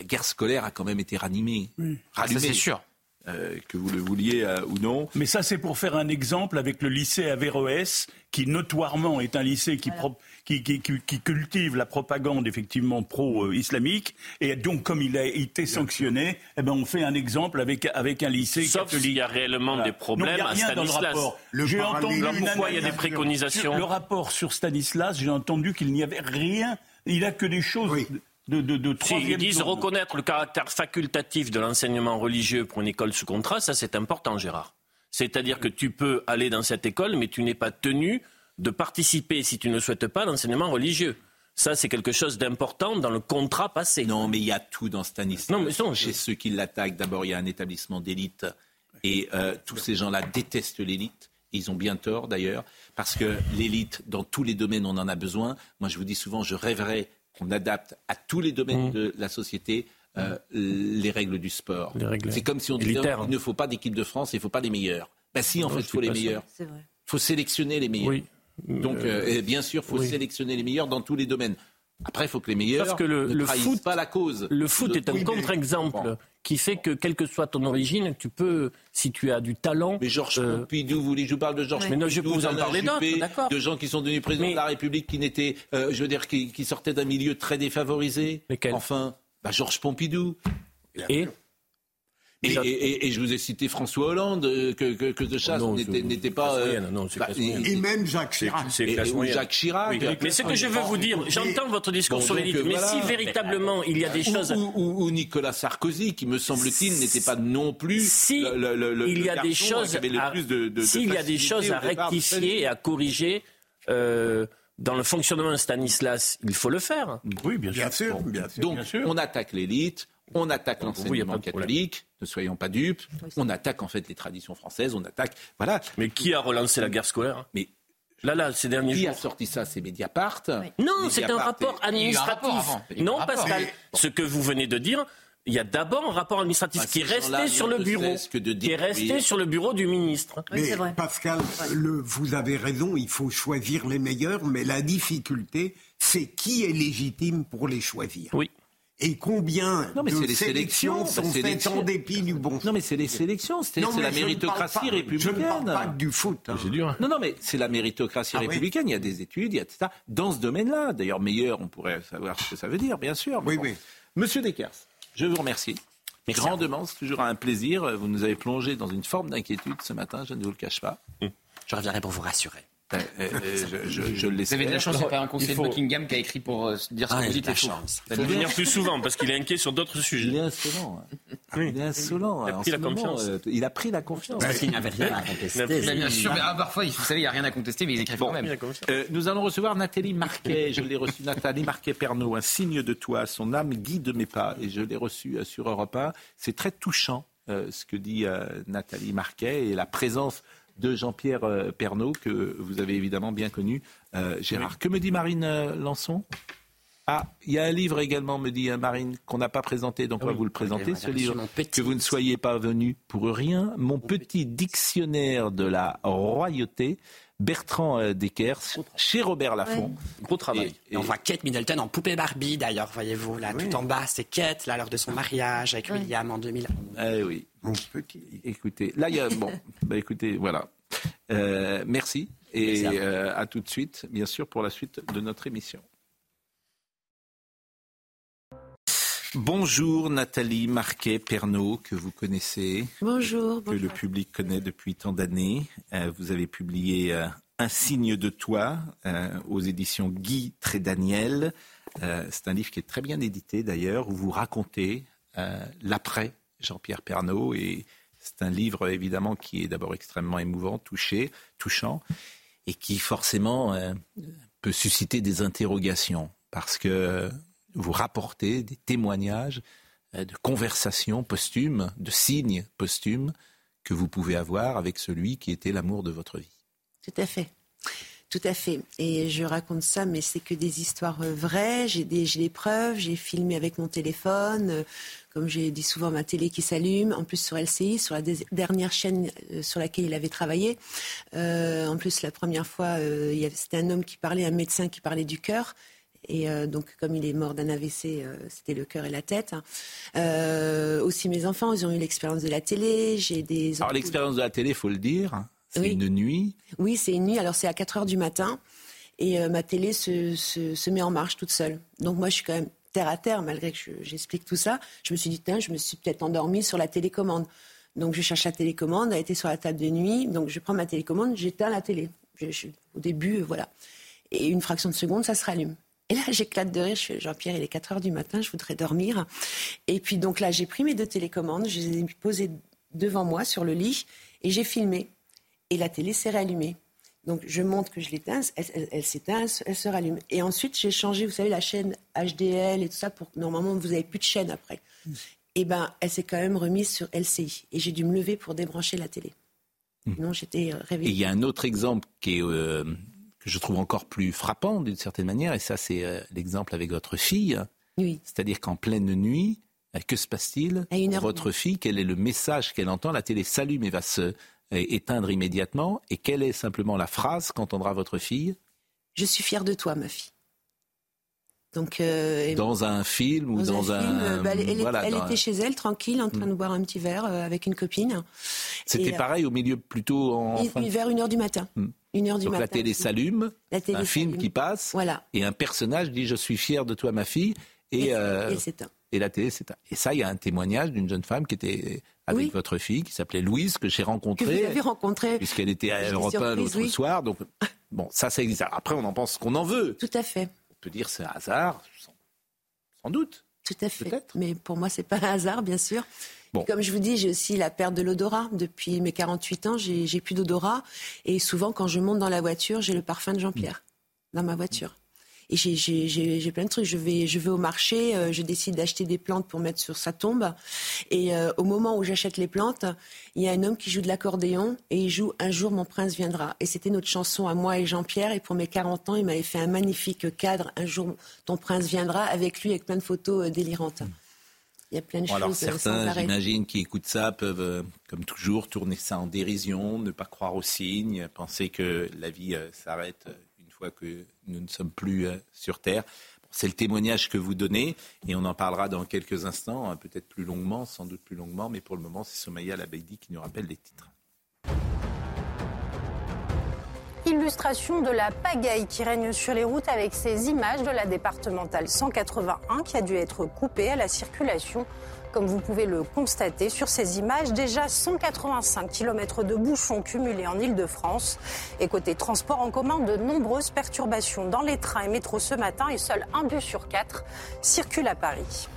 la guerre scolaire a quand même été ranimée. Ah, ça, c'est sûr. Euh, que vous le vouliez euh, ou non. Mais ça, c'est pour faire un exemple avec le lycée Averroès, qui notoirement est un lycée qui, pro- qui, qui- qui- qui cultive la propagande effectivement pro-islamique. Et donc, comme il a été sanctionné, eh ben, on fait un exemple avec, avec un lycée Sauf catholique. s'il y a réellement Voilà. des problèmes Non, a à rien dans le Stanislas. rapport. Le J'ai entendu Alors une pourquoi il y a des préconisations sur Le rapport sur Stanislas, j'ai entendu qu'il n'y avait rien. Il a que des choses de, de, de Si, ils disent reconnaître le caractère facultatif de l'enseignement religieux pour une école sous contrat, ça c'est important, Gérard. C'est-à-dire que tu peux aller dans cette école, mais tu n'es pas tenu de participer, si tu ne souhaites pas, à l'enseignement religieux. Ça, c'est quelque chose d'important dans le contrat passé. Non, mais il y a tout dans Stanislas. Non, mais non, Chez ceux qui l'attaquent, d'abord, il y a un établissement d'élite. Et euh, tous ces gens-là détestent l'élite. Ils ont bien tort, d'ailleurs, parce que l'élite, dans tous les domaines, on en a besoin. Moi, je vous dis souvent, je rêverais qu'on adapte à tous les domaines Mmh. de la société euh, les règles du sport. C'est comme si on disait élitaires. il ne faut pas d'équipe de France, il ne faut pas les meilleurs. Ben si, en Non, fait, il faut les meilleurs. Il faut sélectionner les meilleurs. Oui. Donc, Euh, euh, et bien sûr, il faut oui. sélectionner les meilleurs dans tous les domaines. Après, il faut que les meilleurs Sauf que le, ne le foot, pas la cause. Le foot est un Oui, mais- contre-exemple qui fait que, quelle que soit ton origine, tu peux, si tu as du talent. Mais Georges Pompidou, vous voulez je vous parle de Georges Mais non, je peux Pompidou, vous en parler d'autres. De gens qui sont devenus présidents de la République, qui n'étaient, euh, je veux dire, qui, qui sortaient d'un milieu très défavorisé. Enfin, bah, Georges Pompidou. Et et, et- et- et je vous ai cité François Hollande, euh, que, que, que de chasse Non, n'était pas. euh, non, bah, et- même Jacques Chirac. C'est. Jacques Chirac. Oui, Mais ce que je veux vous dire, j'entends votre discours Bon, sur donc, l'élite, euh, mais voilà. si véritablement il y a des Ou- choses. Ou, ou- ou Nicolas Sarkozy, qui me semble-t-il n'était pas non plus. Si le- le- le- il y a des choses qui avait le à, plus de- de- y a des choses à rectifier et à corriger euh, dans le fonctionnement de Stanislas, il faut le faire. Oui, bien Bien sûr, bien sûr. Donc, on attaque l'élite, on attaque l'enseignement catholique, ne soyons pas dupes, on attaque en fait les traditions françaises, on attaque. Voilà. Mais qui a relancé la guerre scolaire Mais Là, là, ces derniers qui jours. a sorti ça? C'est Mediapart. Non, c'est un rapport un administratif. rapport Non, rapport. Pascal, Mais- ce que vous venez de dire, il y a d'abord un rapport administratif Ah, qui est resté sur le bureau, cessent que de qui est resté sur le bureau du ministre. Oui, Mais vrai. Pascal, le, vous avez raison, il faut choisir les meilleurs, mais la difficulté, c'est qui est légitime pour les choisir. Oui. Et combien Non, mais de c'est les sélections sélections, sont c'est faites en dépit du bon Non, mais c'est les sélections, c'est la je ne parle méritocratie pas- républicaine. Je ne parle pas du foot. hein. Non, non, mais c'est la méritocratie Ah oui. républicaine. Il y a des études, il y a etc. Dans ce domaine-là, d'ailleurs, meilleur, on pourrait savoir ce que ça veut dire, bien sûr. Oui, bon. oui. Monsieur Descars, je vous remercie. Grandement, c'est toujours un plaisir. Vous nous avez plongé dans une forme d'inquiétude ce matin, je ne vous le cache pas. Je reviendrai pour vous rassurer. Euh, euh, je, je, je Vous avez de la chance, il a pas un conseiller Il faut- de Buckingham qui a écrit pour euh, dire ce Ah, que vous dites la chance. Il faut venir plus souvent parce qu'il est inquiet sur d'autres Il sujets. est insolent. hein. Il est insolent. Il a hein, en pris la moment, confiance. euh, il a pris la confiance. Parce qu'il n'y avait rien à contester. Mais bien sûr, mais ah, parfois, vous savez, il n'y a rien à contester, mais ils écrivent quand même. Euh, nous allons recevoir Nathalie Marquet. Je l'ai reçue, Nathalie Marquet-Pernot, un signe de toi, son âme guide mes pas. Et je l'ai reçue euh, sur Europe 1. C'est très touchant euh, ce que dit euh, Nathalie Marquet et la présence de Jean-Pierre euh, Pernaut, que vous avez évidemment bien connu, euh, Gérard. Que me dit Marine euh, Lançon? Ah, il y a un livre également, me dit Marine, qu'on n'a pas présenté, donc on va vous le présenter, ce livre. Que vous ne soyez pas venu pour rien. Mon petit dictionnaire de la royauté, Bertrand euh, Deckers, chez Robert Laffont. Gros travail. Et on voit Kate Middleton en poupée Barbie d'ailleurs, voyez-vous, là, tout en bas, c'est Kate, là, lors de son mariage avec William en 2000. Eh oui. Mon petit. Écoutez, là, il y a. Bon, bah écoutez, voilà. Euh, merci. Et euh, à tout de suite, bien sûr, pour la suite de notre émission. Bonjour Nathalie Marquet-Pernot, que vous connaissez. Bonjour. Que le public connaît depuis tant d'années. Euh, vous avez publié euh, Un signe de toi euh, aux éditions Guy Trédaniel. C'est un livre qui est très bien édité d'ailleurs, où vous racontez l'après Jean-Pierre Pernaud. Et c'est un livre évidemment qui est d'abord extrêmement émouvant, touché, touchant, et qui forcément peut susciter des interrogations. Parce que vous rapportez des témoignages euh, de conversations posthumes, de signes posthumes que vous pouvez avoir avec celui qui était l'amour de votre vie. Tout à fait. Tout à fait. Et je raconte ça, mais c'est que des histoires euh, vraies. J'ai des, des, preuves. J'ai filmé avec mon téléphone. Euh, comme j'ai dit souvent, ma télé qui s'allume. En plus, sur LCI, sur la dernière chaîne sur laquelle il avait travaillé. en plus, la première fois, c'était un homme qui parlait, un médecin qui parlait du cœur. Et euh, donc, comme il est mort d'un AVC, euh, c'était le cœur et la tête. Euh, aussi, mes enfants, ils ont eu l'expérience de la télé. J'ai des. Alors, l'expérience de la télé, faut le dire. C'est une nuit. Oui, c'est une nuit. Alors, c'est à 4 heures du matin. Et ma télé se, se, met en marche toute seule. Donc, moi, je suis quand même terre à terre, malgré que j'explique tout ça. Je me suis dit, tiens, je me suis peut-être endormie sur la télécommande. Donc, je cherche la télécommande. Elle était sur la table de nuit. Donc, je prends ma télécommande, j'éteins la télé. au début, voilà. Et une fraction de seconde, ça se rallume. Et là, j'éclate de rire. Je fais, Jean-Pierre, il est 4 heures du matin, je voudrais dormir. Et puis, donc là, j'ai pris mes deux télécommandes, je les ai posées devant moi sur le lit et j'ai filmé. Et la télé s'est rallumée. Donc, je montre que je l'éteins, elle, s'éteint, elle se rallume. Et ensuite, j'ai changé, vous savez, la chaîne HDL et tout ça pour que normalement, vous n'avez plus de chaîne après. Et ben, elle s'est quand même remise sur LCI. Et j'ai dû me lever pour débrancher la télé. Mmh. Non, j'étais euh, réveillée. Et il y a un autre exemple qui est euh, que je trouve encore plus frappant d'une certaine manière, et ça c'est euh, l'exemple avec votre fille. Oui. C'est-à-dire qu'en pleine nuit, euh, que se passe-t-il Votre fille, quel est le message qu'elle entend La télé s'allume et va se euh, éteindre immédiatement. Et quelle est simplement la phrase qu'entendra votre fille Je suis fière de toi, ma fille. Donc, dans un film ou dans, un, bah, elle, était chez elle tranquille en train de hmm. boire un petit verre avec une copine. C'était pareil au milieu plutôt en vers une heure du matin. Hmm. Donc la télé s'allume, un film qui passe, et un personnage dit je suis fier de toi ma fille, et, euh, et, la télé s'éteint. Et ça, il y a un témoignage d'une jeune femme qui était avec votre fille, qui s'appelait Louise, que j'ai rencontrée. Que vous rencontrée. Puisqu'elle était à Europe 1 l'autre soir. Donc, bon, ça, ça existe. Après, on en pense qu'on en veut. Tout à fait. On peut dire c'est un hasard, sans, doute. Tout à fait. Mais pour moi, c'est pas un hasard, bien sûr. Comme je vous dis, j'ai aussi la perte de l'odorat. Depuis mes 48 ans, j'ai plus d'odorat. Et souvent, quand je monte dans la voiture, j'ai le parfum de Jean-Pierre dans ma voiture. Et j'ai plein de trucs. Je vais, je vais au marché, euh, je décide d'acheter des plantes pour mettre sur sa tombe. Et euh, au moment où j'achète les plantes, il y a un homme qui joue de l'accordéon et il joue Un jour mon prince viendra. Et c'était notre chanson à moi et Jean-Pierre. Et pour mes 40 ans, il m'avait fait un magnifique cadre Un jour ton prince viendra avec lui avec plein de photos euh, délirantes. Il y a plein de choses. Alors certains, j'imagine, qui écoutent ça peuvent, euh, comme toujours, tourner ça en dérision, ne pas croire aux signes, penser que la vie euh, s'arrête euh, une fois que nous ne sommes plus sur Terre. c'est le témoignage que vous donnez et on en parlera dans quelques instants, hein, peut-être plus longuement, sans doute plus longuement, mais pour le moment, c'est Somaya Labeidi qui nous rappelle les titres. Illustration de la pagaille qui règne sur les routes avec ces images de la départementale 181 qui a dû être coupée à la circulation. Comme vous pouvez le constater sur ces images, déjà 185 km de bouchons cumulés en Ile-de-France. Et côté transport en commun, de nombreuses perturbations dans les trains et métros ce matin et seul un bus sur quatre circule à Paris.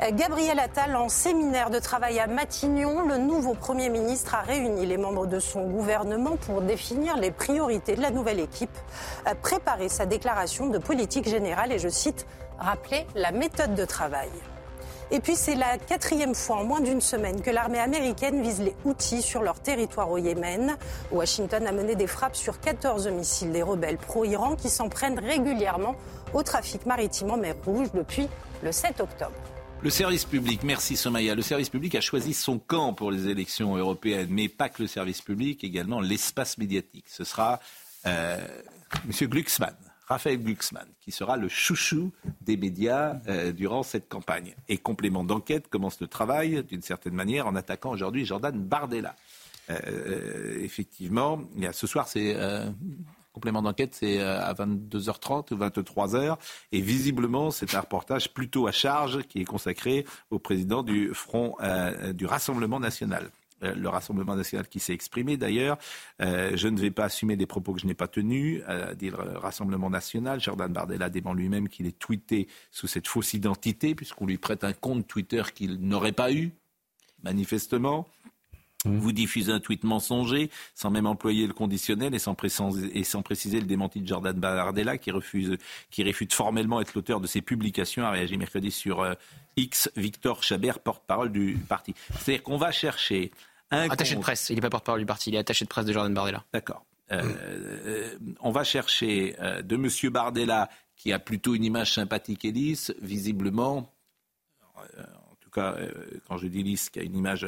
Gabriel Attal en séminaire de travail à Matignon. Le nouveau Premier ministre a réuni les membres de son gouvernement pour définir les priorités de la nouvelle équipe, préparer sa déclaration de politique générale et, je cite, rappeler la méthode de travail. Et puis c'est la quatrième fois en moins d'une semaine que l'armée américaine vise les outils sur leur territoire au Yémen. Washington a mené des frappes sur 14 missiles des rebelles pro-Iran qui s'en prennent régulièrement au trafic maritime en mer Rouge depuis le 7 octobre. Le service public, merci Somaya. Le service public a choisi son camp pour les élections européennes, mais pas que le service public, également l'espace médiatique. Ce sera euh, M. Glucksmann, Raphaël Glucksmann, qui sera le chouchou des médias euh, durant cette campagne. Et complément d'enquête commence le travail, d'une certaine manière, en attaquant aujourd'hui Jordan Bardella. Euh, effectivement, ce soir, c'est complément d'enquête, c'est euh, à 22h30 ou 23h. Et visiblement, c'est un reportage plutôt à charge qui est consacré au président du Front euh, du Rassemblement national. Euh, le Rassemblement national qui s'est exprimé d'ailleurs. Euh, je ne vais pas assumer des propos que je n'ai pas tenus, euh, dit le Rassemblement national. Jordan Bardella dément lui-même qu'il est tweeté sous cette fausse identité, puisqu'on lui prête un compte Twitter qu'il n'aurait pas eu, manifestement. Vous diffusez un tweet mensonger sans même employer le conditionnel et sans, et sans préciser le démenti de Jordan Bardella qui refuse, qui réfute formellement être l'auteur de ces publications, a réagi mercredi sur X, Victor Chabert, porte-parole du parti. C'est-à-dire qu'on va chercher un attaché de presse. Il n'est pas porte-parole du parti, il est attaché de presse de Jordan Bardella. D'accord. Euh, euh, on va chercher euh, de M. Bardella, qui a plutôt une image sympathique et lisse, visiblement, en tout cas, quand je dis lisse, qui a une image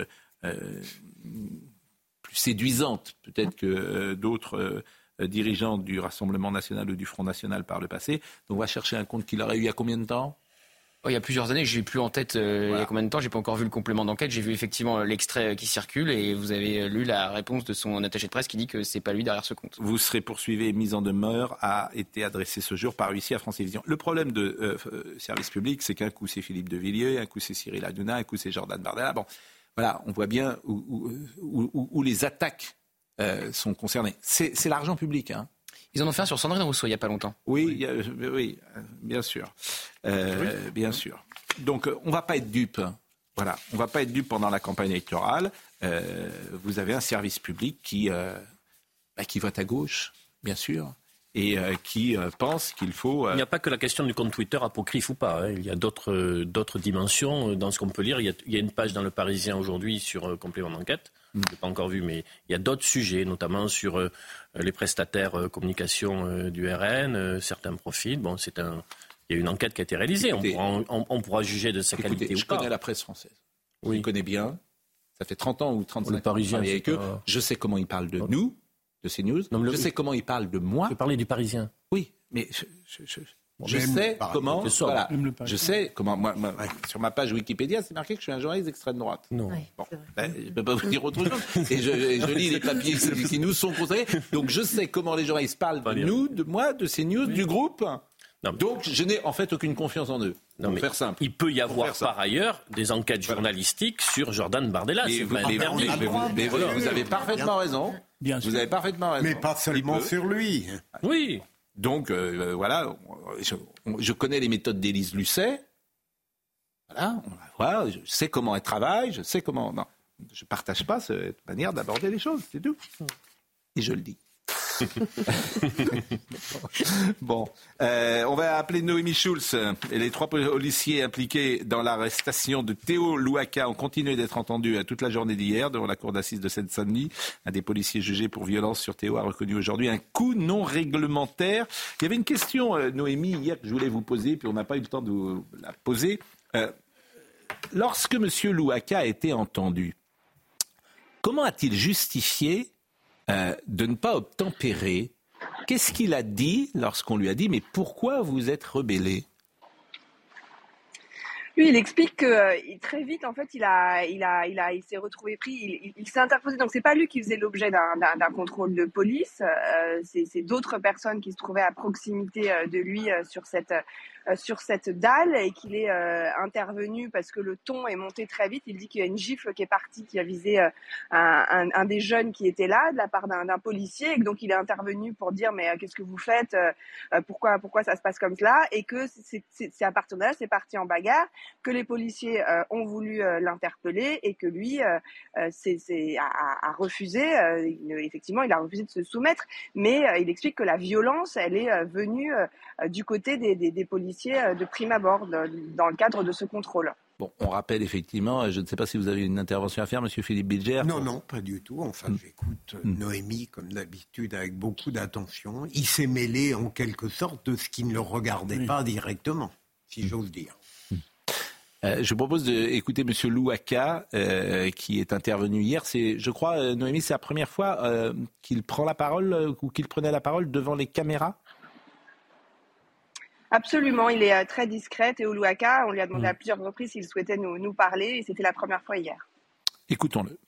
plus séduisante, peut-être que d'autres dirigeants du Rassemblement national ou du Front national par le passé. Donc on va chercher un compte qu'il aurait eu il y a combien de temps? Oh, il y a plusieurs années, j'ai plus en tête euh, il y a combien de temps, j'ai pas encore vu le complément d'enquête, j'ai vu effectivement l'extrait qui circule et vous avez lu la réponse de son attaché de presse qui dit que c'est pas lui derrière ce compte. Vous serez poursuivi et mise en demeure a été adressé ce jour par huissier à France Télévisions. Le problème de euh, euh, service public, c'est qu'un coup c'est Philippe de Villiers, un coup c'est Cyril Hanouna, un coup c'est Jordan Bardella. Bon, voilà, on voit bien où, où les attaques sont concernées. C'est l'argent public, hein. Ils en ont fait un sur Sandrine Rousseau il n'y a pas longtemps. Oui, oui, bien sûr. Euh, bien sûr. Donc, euh, on ne va pas être dupe. Voilà, on ne va pas être dupe pendant la campagne électorale. Euh, vous avez un service public qui, bah, qui vote à gauche, bien sûr et qui pense qu'il faut. Il n'y a pas que la question du compte Twitter apocryphe ou pas. Hein. Il y a d'autres d'autres dimensions dans ce qu'on peut lire. Il y, a, il y, a, une page dans le Parisien aujourd'hui sur complément d'enquête je ne l'ai pas encore vu, mais il y a d'autres sujets, notamment sur euh, les prestataires euh, communication euh, du RN, certains profils. Bon, c'est un, il y a une enquête qui a été réalisée. on, pourra, on, pourra, juger de sa qualité je ou pas. Je connais la presse française. Oui. Je connais bien. Ça fait 30 ans ou 35 ans que je avec eux. Je sais comment ils parlent de nous, de CNews. Non, je sais comment ils parlent de moi. Je parlais du Parisien. Oui, mais je, je sais comment. Voilà, je sais comment. Moi, sur ma page Wikipédia, c'est marqué que je suis un journaliste d'extrême droite. Non. Bon, ben, je ne peux pas vous dire autre chose. Et je, lis les papiers qui nous sont conseillés. Donc je sais comment les journalistes parlent de nous, de moi, de ces news, du groupe. Donc je n'ai en fait aucune confiance en eux. Non, mais faire simple. Il peut y avoir par ailleurs des enquêtes journalistiques sur Jordan Bardella. Mais, vous, mais, vous, avez parfaitement raison. Bien vous avez parfaitement raison. Mais pas seulement sur lui. Oui. Donc euh, voilà, je, connais les méthodes d'Élise Lucet. Voilà, voilà, je sais comment elle travaille, je sais comment. Non, je ne partage pas cette manière d'aborder les choses, c'est tout. Et je le dis. bon, euh, on va appeler Noémie Schulz. Les trois policiers impliqués dans l'arrestation de Théo Louaka ont continué d'être entendus toute la journée d'hier devant la cour d'assises de Seine-Saint-Denis. Un des policiers jugés pour violence sur Théo a reconnu aujourd'hui un coup non réglementaire. Il y avait une question, euh, Noémie, hier que je voulais vous poser, puis on n'a pas eu le temps de vous la poser. Euh, lorsque M. Louaka a été entendu, comment a-t-il justifié euh, de ne pas obtempérer. Qu'est-ce qu'il a dit lorsqu'on lui a dit mais pourquoi vous êtes rebellé? Lui, il explique que euh, très vite, en fait, il a, il a, il a, il s'est retrouvé pris. Il, s'est interposé. Donc, c'est pas lui qui faisait l'objet d'un contrôle de police. Euh, c'est d'autres personnes qui se trouvaient à proximité de lui sur cette sur cette dalle et qu'il est euh, intervenu parce que le ton est monté très vite. Il dit qu'il y a une gifle qui est partie, qui a visé euh, un, un, des jeunes qui était là de la part d'un policier et que donc il est intervenu pour dire mais qu'est-ce que vous faites Pourquoi pourquoi ça se passe comme cela? Et que c'est à partir de là, c'est parti en bagarre, que les policiers ont voulu l'interpeller et que lui c'est a, a, refusé. effectivement, il a refusé de se soumettre, mais il explique que la violence, elle est venue du côté des, des policiers euh, de prime abord dans le cadre de ce contrôle. Bon, on rappelle effectivement, euh, je ne sais pas si vous avez une intervention à faire, Monsieur Philippe Bilger. Non, non, pas du tout. Enfin, mm. j'écoute euh, mm. Noémie comme d'habitude avec beaucoup d'attention. Il s'est mêlé en quelque sorte de ce qui ne le regardait pas directement, si j'ose dire. Je propose d'écouter Monsieur Louaka, qui est intervenu hier. C'est, je crois, Noémie, c'est la première fois qu'il prend la parole ou qu'il prenait la parole devant les caméras. Absolument, il est euh, très discret. Et Oluaka, on lui a demandé à mm. plusieurs reprises s'il souhaitait nous, nous parler et c'était la première fois hier. Écoutons-le.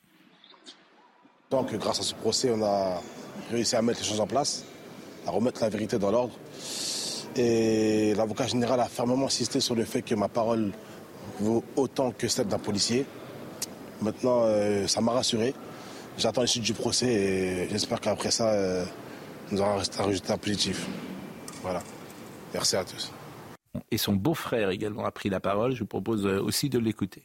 Tant que grâce à ce procès, on a réussi à mettre les choses en place. à remettre la vérité dans l'ordre. Et l'avocat général a fermement insisté sur le fait que ma parole vaut autant que celle d'un policier. Maintenant, euh, ça m'a rassuré. J'attends l'issue du procès et j'espère qu'après ça, euh, nous aurons un résultat positif. Voilà. Merci à tous. Et son beau-frère également a pris la parole. Je vous propose euh, aussi de l'écouter.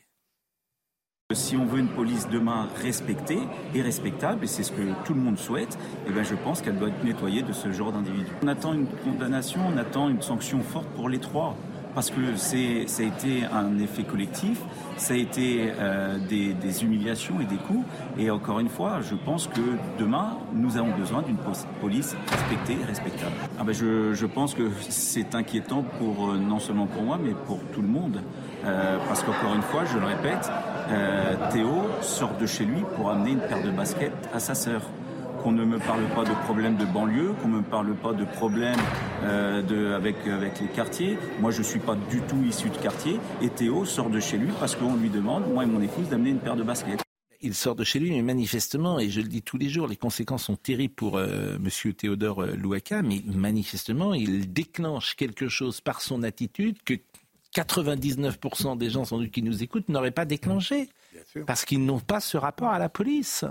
Si on veut une police demain respectée et respectable, et c'est ce que tout le monde souhaite, eh ben je pense qu'elle doit être nettoyée de ce genre d'individus. On attend une condamnation, on attend une sanction forte pour les trois parce que c'est, ça a été un effet collectif, ça a été euh, des, humiliations et des coups. Et encore une fois, je pense que demain, nous avons besoin d'une police respectée et respectable. Ah ben je, je, pense que c'est inquiétant pour euh, non seulement pour moi, mais pour tout le monde. Euh, parce qu'encore une fois, je le répète, Théo sort de chez lui pour amener une paire de baskets à sa sœur qu'on ne me parle pas de problèmes de banlieue, qu'on ne me parle pas de problèmes euh, de, avec, avec les quartiers. Moi, je ne suis pas du tout issu de quartier. Et Théo sort de chez lui parce qu'on lui demande, moi et mon épouse, d'amener une paire de baskets. Il sort de chez lui, mais manifestement, et je le dis tous les jours, les conséquences sont terribles pour euh, M. Théodore euh, Louaka, mais manifestement, il déclenche quelque chose par son attitude que 99% des gens sans doute qui nous écoutent n'auraient pas déclenché. Parce qu'ils n'ont pas ce rapport à la police.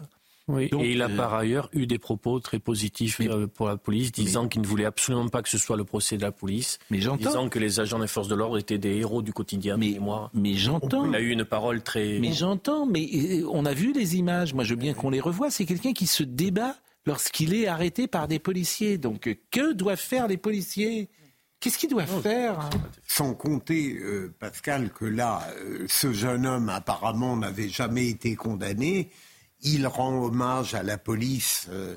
Oui, et il a euh, par ailleurs eu des propos très positifs euh, pour la police, disant qu'il ne voulait absolument pas que ce soit le procès de la police, mais disant que les agents des forces de l'ordre étaient des héros du quotidien. Mais moi, mais j'entends. Il a eu une parole très. Mais j'entends. Mais euh, on a vu les images. Moi, je veux bien qu'on les revoie. C'est quelqu'un qui se débat lorsqu'il est arrêté par des policiers. Donc, que doivent faire les policiers? Qu'est-ce qu'ils doivent faire? Sans compter, Pascal, que là, ce jeune homme apparemment n'avait jamais été condamné il rend hommage à la police, euh,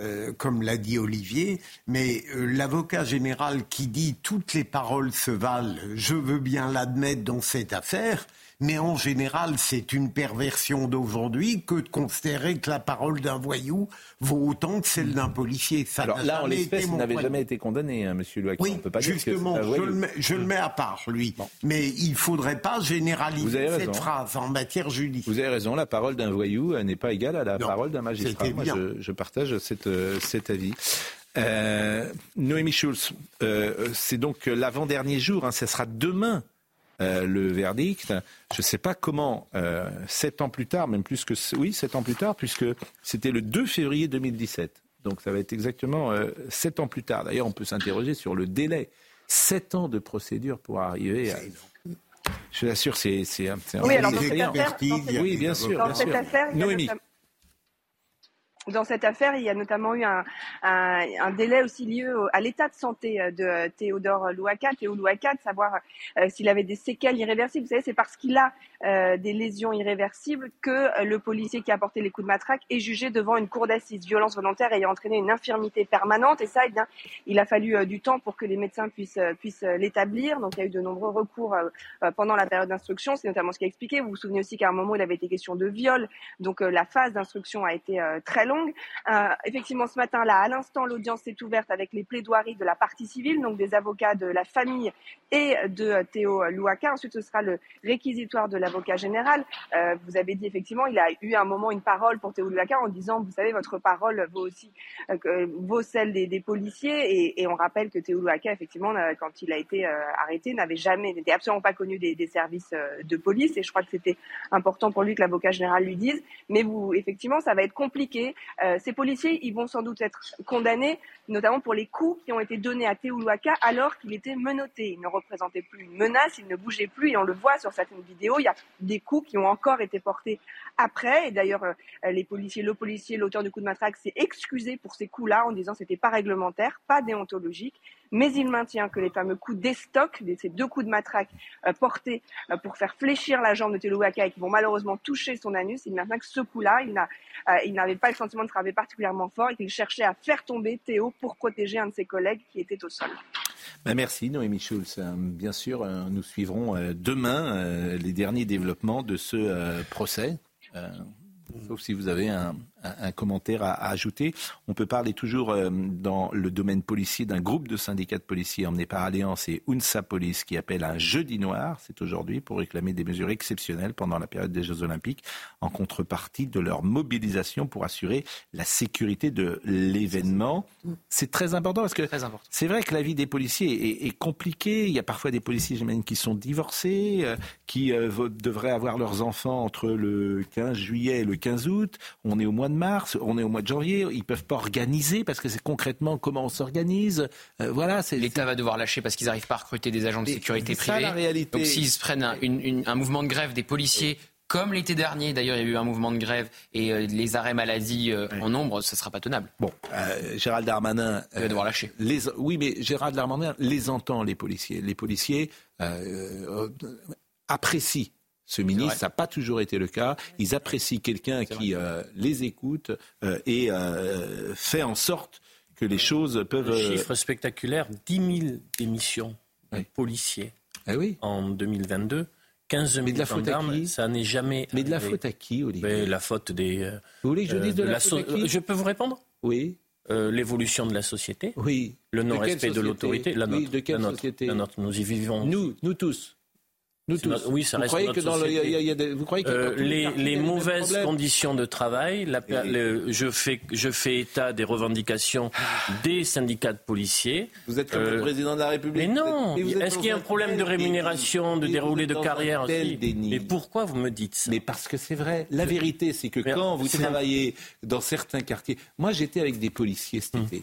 euh, comme l'a dit Olivier, mais euh, l'avocat général qui dit toutes les paroles se valent, je veux bien l'admettre dans cette affaire, mais en général, c'est une perversion d'aujourd'hui que de considérer que la parole d'un voyou vaut autant que celle d'un policier. Ça Alors là, en l'espèce, il n'avait jamais été condamné, hein, Monsieur Loac. Oui, peut pas justement, dire que je, le mets, je, le mets, à part, lui. Mais il ne faudrait pas généraliser cette phrase en matière judiciaire. Vous avez raison, la parole d'un voyou n'est pas égale à la parole d'un magistrat. Moi, je, je, partage cette, euh, cet avis. Euh, Noémie Schulz, euh, c'est donc l'avant-dernier jour, hein, ce sera demain euh, le verdict. Je ne sais pas comment, euh, sept ans plus tard, même plus que oui, sept ans plus tard, puisque c'était le 2 février 2017. Donc ça va être exactement euh, sept ans plus tard. D'ailleurs, on peut s'interroger sur le délai. Sept ans de procédure pour arriver à. Je l'assure, c'est c'est un, oui, alors dans cette affaire, oui, bien sûr, bien sûr. Noémie dans cette affaire, il y a notamment eu un, délai aussi lié à l'état de santé euh, de Théodore Louaka, Théo Louaka, de savoir euh, s'il avait des séquelles irréversibles. Vous savez, c'est parce qu'il a euh, des lésions irréversibles que le policier qui a porté les coups de matraque est jugé devant une cour d'assises. Violence volontaire ayant entraîné une infirmité permanente. Et ça, eh il a fallu du temps pour que les médecins puissent l'établir. Donc, il y a eu de nombreux recours pendant la période d'instruction. C'est notamment ce qui a expliqué. Vous vous souvenez aussi qu'à un moment, il avait été question de viol. Donc, la phase d'instruction a été très longue. Euh, effectivement, ce matin-là, à l'instant, l'audience est ouverte avec les plaidoiries de la partie civile, donc des avocats de la famille et de Théo Louaka. Ensuite, ce sera le réquisitoire de l'avocat général. Euh, vous avez dit effectivement, il a eu un moment une parole pour Théo Louaka en disant, vous savez, votre parole vaut aussi euh, vaut celle des, policiers. Et, et, on rappelle que Théo Louaka, effectivement, quand il a été arrêté, n'avait jamais, n'était absolument pas connu des, des services de police. Et je crois que c'était important pour lui que l'avocat général lui dise. Mais vous, effectivement, ça va être compliqué. Euh, ces policiers, ils vont sans doute être condamnés, notamment pour les coups qui ont été donnés à Teuluaka alors qu'il était menotté. Il ne représentait plus une menace, il ne bougeait plus, et on le voit sur certaines vidéos. Il y a des coups qui ont encore été portés après. Et d'ailleurs, euh, les policiers, le policier, l'auteur du coup de matraque, s'est excusé pour ces coups-là en disant que c'était pas réglementaire, pas déontologique mais il maintient que les fameux coups d'estoc, ces deux coups de matraque euh, portés euh, pour faire fléchir la jambe de Telouaka et qui vont malheureusement toucher son anus, il maintient que ce coup-là, euh, il n'avait pas le sentiment de travailler particulièrement fort et qu'il cherchait à faire tomber Théo pour protéger un de ses collègues qui était au sol. Ben merci Noémie Schulz. Bien sûr, nous suivrons demain les derniers développements de ce procès. 嗯、Sauf si vous avez un, un, commentaire à, ajouter. On peut parler toujours euh, dans le domaine policier d'un groupe de syndicats de policiers emmenés par Alliance et UNSA Police qui appelle un jeudi noir, c'est aujourd'hui, pour réclamer des mesures exceptionnelles pendant la période des Jeux Olympiques en contrepartie de leur mobilisation pour assurer la sécurité de l'événement. C'est très important parce que c'est vrai que la vie des policiers est, compliquée. Il y a parfois des policiers, j'imagine, qui sont divorcés, euh, qui euh, devraient avoir leurs enfants entre le 15 juillet et le 15 août. On est au mois de mars, on est au mois de janvier. Ils peuvent pas organiser parce que c'est concrètement comment on s'organise. Euh, voilà. L'État va devoir lâcher parce qu'ils n'arrivent pas à recruter des agents de sécurité privés. La réalité. Donc s'ils se prennent un, mouvement de grève des policiers comme l'été dernier, d'ailleurs, il y a eu un mouvement de grève et euh, les arrêts maladie euh, en nombre, ce ne sera pas tenable. Bon, Gérald Darmanin. Il va devoir lâcher. Les, oui, mais Gérald Darmanin les entend, les policiers. Les policiers apprécient ce ministre, ça n'a pas toujours été le cas. Ils apprécient quelqu'un qui euh, les écoute euh, et euh, fait en sorte que les choses peuvent. Un chiffre spectaculaire 10 000 démissions de policiers eh oui. en 2022. 15 000 Mais de la faute à qui ça n'est jamais. Mais de la faute à qui, Olivier La faute des. Vous voulez que je dise de, la, faute à qui Je peux vous répondre? Oui. L'évolution de la société. Oui. Le non-respect de, l'autorité. La nôtre. de quelle société la nôtre. Nous y vivons. Nous, nous tous. Nous tous. Oui, ça vous reste croyez que dans le, y a, y a des, vous croyez que euh, les, les mauvaises conditions de travail, la, le, je, fais, je fais état des revendications des syndicats de policiers. Vous êtes comme le euh, président de la République. Mais non. Est-ce qu'il y a un problème de rémunération, de déroulé de carrière aussi? Mais pourquoi vous me dites ça? Mais parce que c'est vrai. La vérité, c'est que quand vous travaillez dans certains quartiers, moi j'étais avec des policiers cet hum. été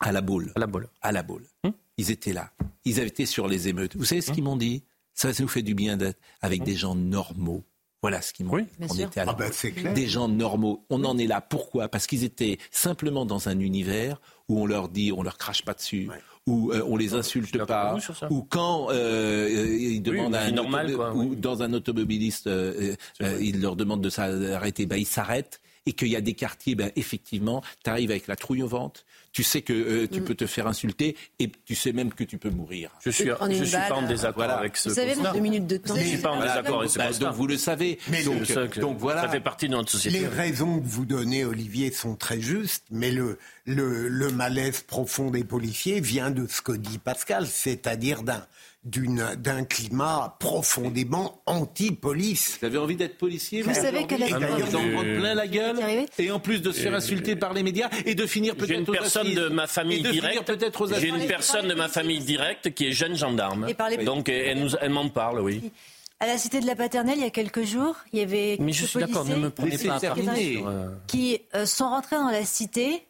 à la boule. À la boule. À la boule. Hum. Ils étaient là. Ils avaient été sur les émeutes. Vous savez ce hum. qu'ils m'ont dit? Ça, nous fait du bien d'être avec des gens normaux. Voilà ce qui m'ont oui, on était à ah ben, Des gens normaux. On en est là. Pourquoi? Parce qu'ils étaient simplement dans un univers où on leur dit, on leur crache pas dessus. où euh, on les insulte pas, ou quand euh, ils demandent à un normal, ou dans un automobiliste, euh, euh ils leur demandent de s'arrêter, ben ils s'arrêtent, et qu'il y a des quartiers, ben effectivement, tu arrives avec la trouille au ventre, tu sais que euh, tu mm. peux te faire insulter et tu sais même que tu peux mourir. Je suis, je suis pas en désaccord avec ce Vous savez, deux minutes de temps. Je suis pas en désaccord avec ce bah, Donc vous le savez. Mais donc, donc, voilà. Ça fait partie de notre société. Les raisons que vous donnez, Olivier, sont très justes, mais le, le, le malaise profond des policiers vient de ce que dit Pascal, c'est-à-dire d'un d'un climat profondément anti-police. Vous avez envie d'être policier Vous savez que la... Vous en prendre plein la gueule et en plus de se faire insulter par les médias et de finir peut-être J'ai une personne de ma famille directe. J'ai une personne de ma famille directe qui est jeune gendarme. Donc elle, nous, elle m'en parle, oui. À la cité de la Paternelle, il y a quelques jours, il y avait Mais je suis d'accord, ne me prenez pas à euh, qui euh, sont rentrés dans la cité.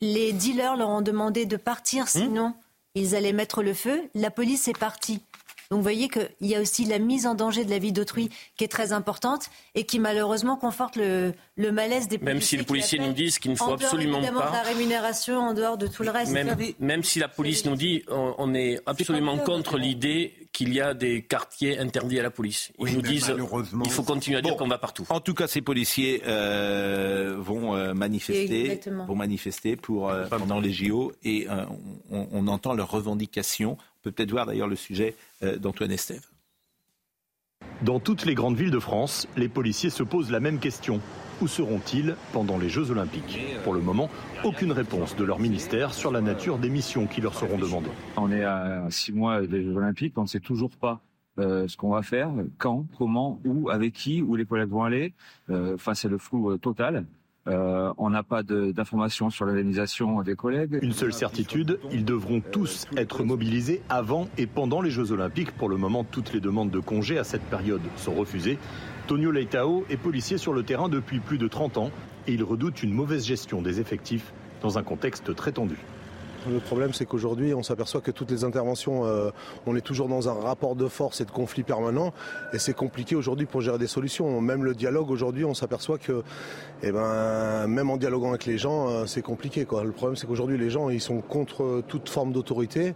Les dealers leur ont demandé de partir, hmm sinon ils allaient mettre le feu. La police est partie. Donc vous voyez qu'il y a aussi la mise en danger de la vie d'autrui qui est très importante et qui malheureusement conforte le, malaise des policiers. Même si les policiers nous disent qu'il ne faut absolument pas. la rémunération, en dehors de tout le reste. Même, si la police nous dit on, est absolument contre l'idée qu'il y a des quartiers interdits à la police. Ils nous disent il faut continuer à dire qu'on va partout. En tout cas, ces policiers euh, vont euh, manifester, vont manifester pour euh, pendant les JO et on, on entend leurs revendications on peut peut-être voir d'ailleurs le sujet euh, d'Antoine Estève. Dans toutes les grandes villes de France, les policiers se posent la même question. Où seront-ils pendant les Jeux Olympiques? Pour le moment, aucune réponse de leur ministère sur la nature des missions qui leur seront demandées. On est à six mois des Jeux Olympiques, on ne sait toujours pas euh, ce qu'on va faire, quand, comment, où, avec qui, où les collègues vont aller. Euh, enfin, c'est le flou total. Euh, on n'a pas d'informations sur l'organisation des collègues. Une seule certitude, ils devront tous être mobilisés avant et pendant les Jeux Olympiques. Pour le moment, toutes les demandes de congés à cette période sont refusées. Tonio Leitao est policier sur le terrain depuis plus de 30 ans et il redoute une mauvaise gestion des effectifs dans un contexte très tendu. Le problème, c'est qu'aujourd'hui, on s'aperçoit que toutes les interventions, euh, on est toujours dans un rapport de force et de conflit permanent, et c'est compliqué aujourd'hui pour gérer des solutions. Même le dialogue, aujourd'hui, on s'aperçoit que, eh ben, même en dialoguant avec les gens, euh, c'est compliqué. Quoi. Le problème, c'est qu'aujourd'hui, les gens, ils sont contre toute forme d'autorité.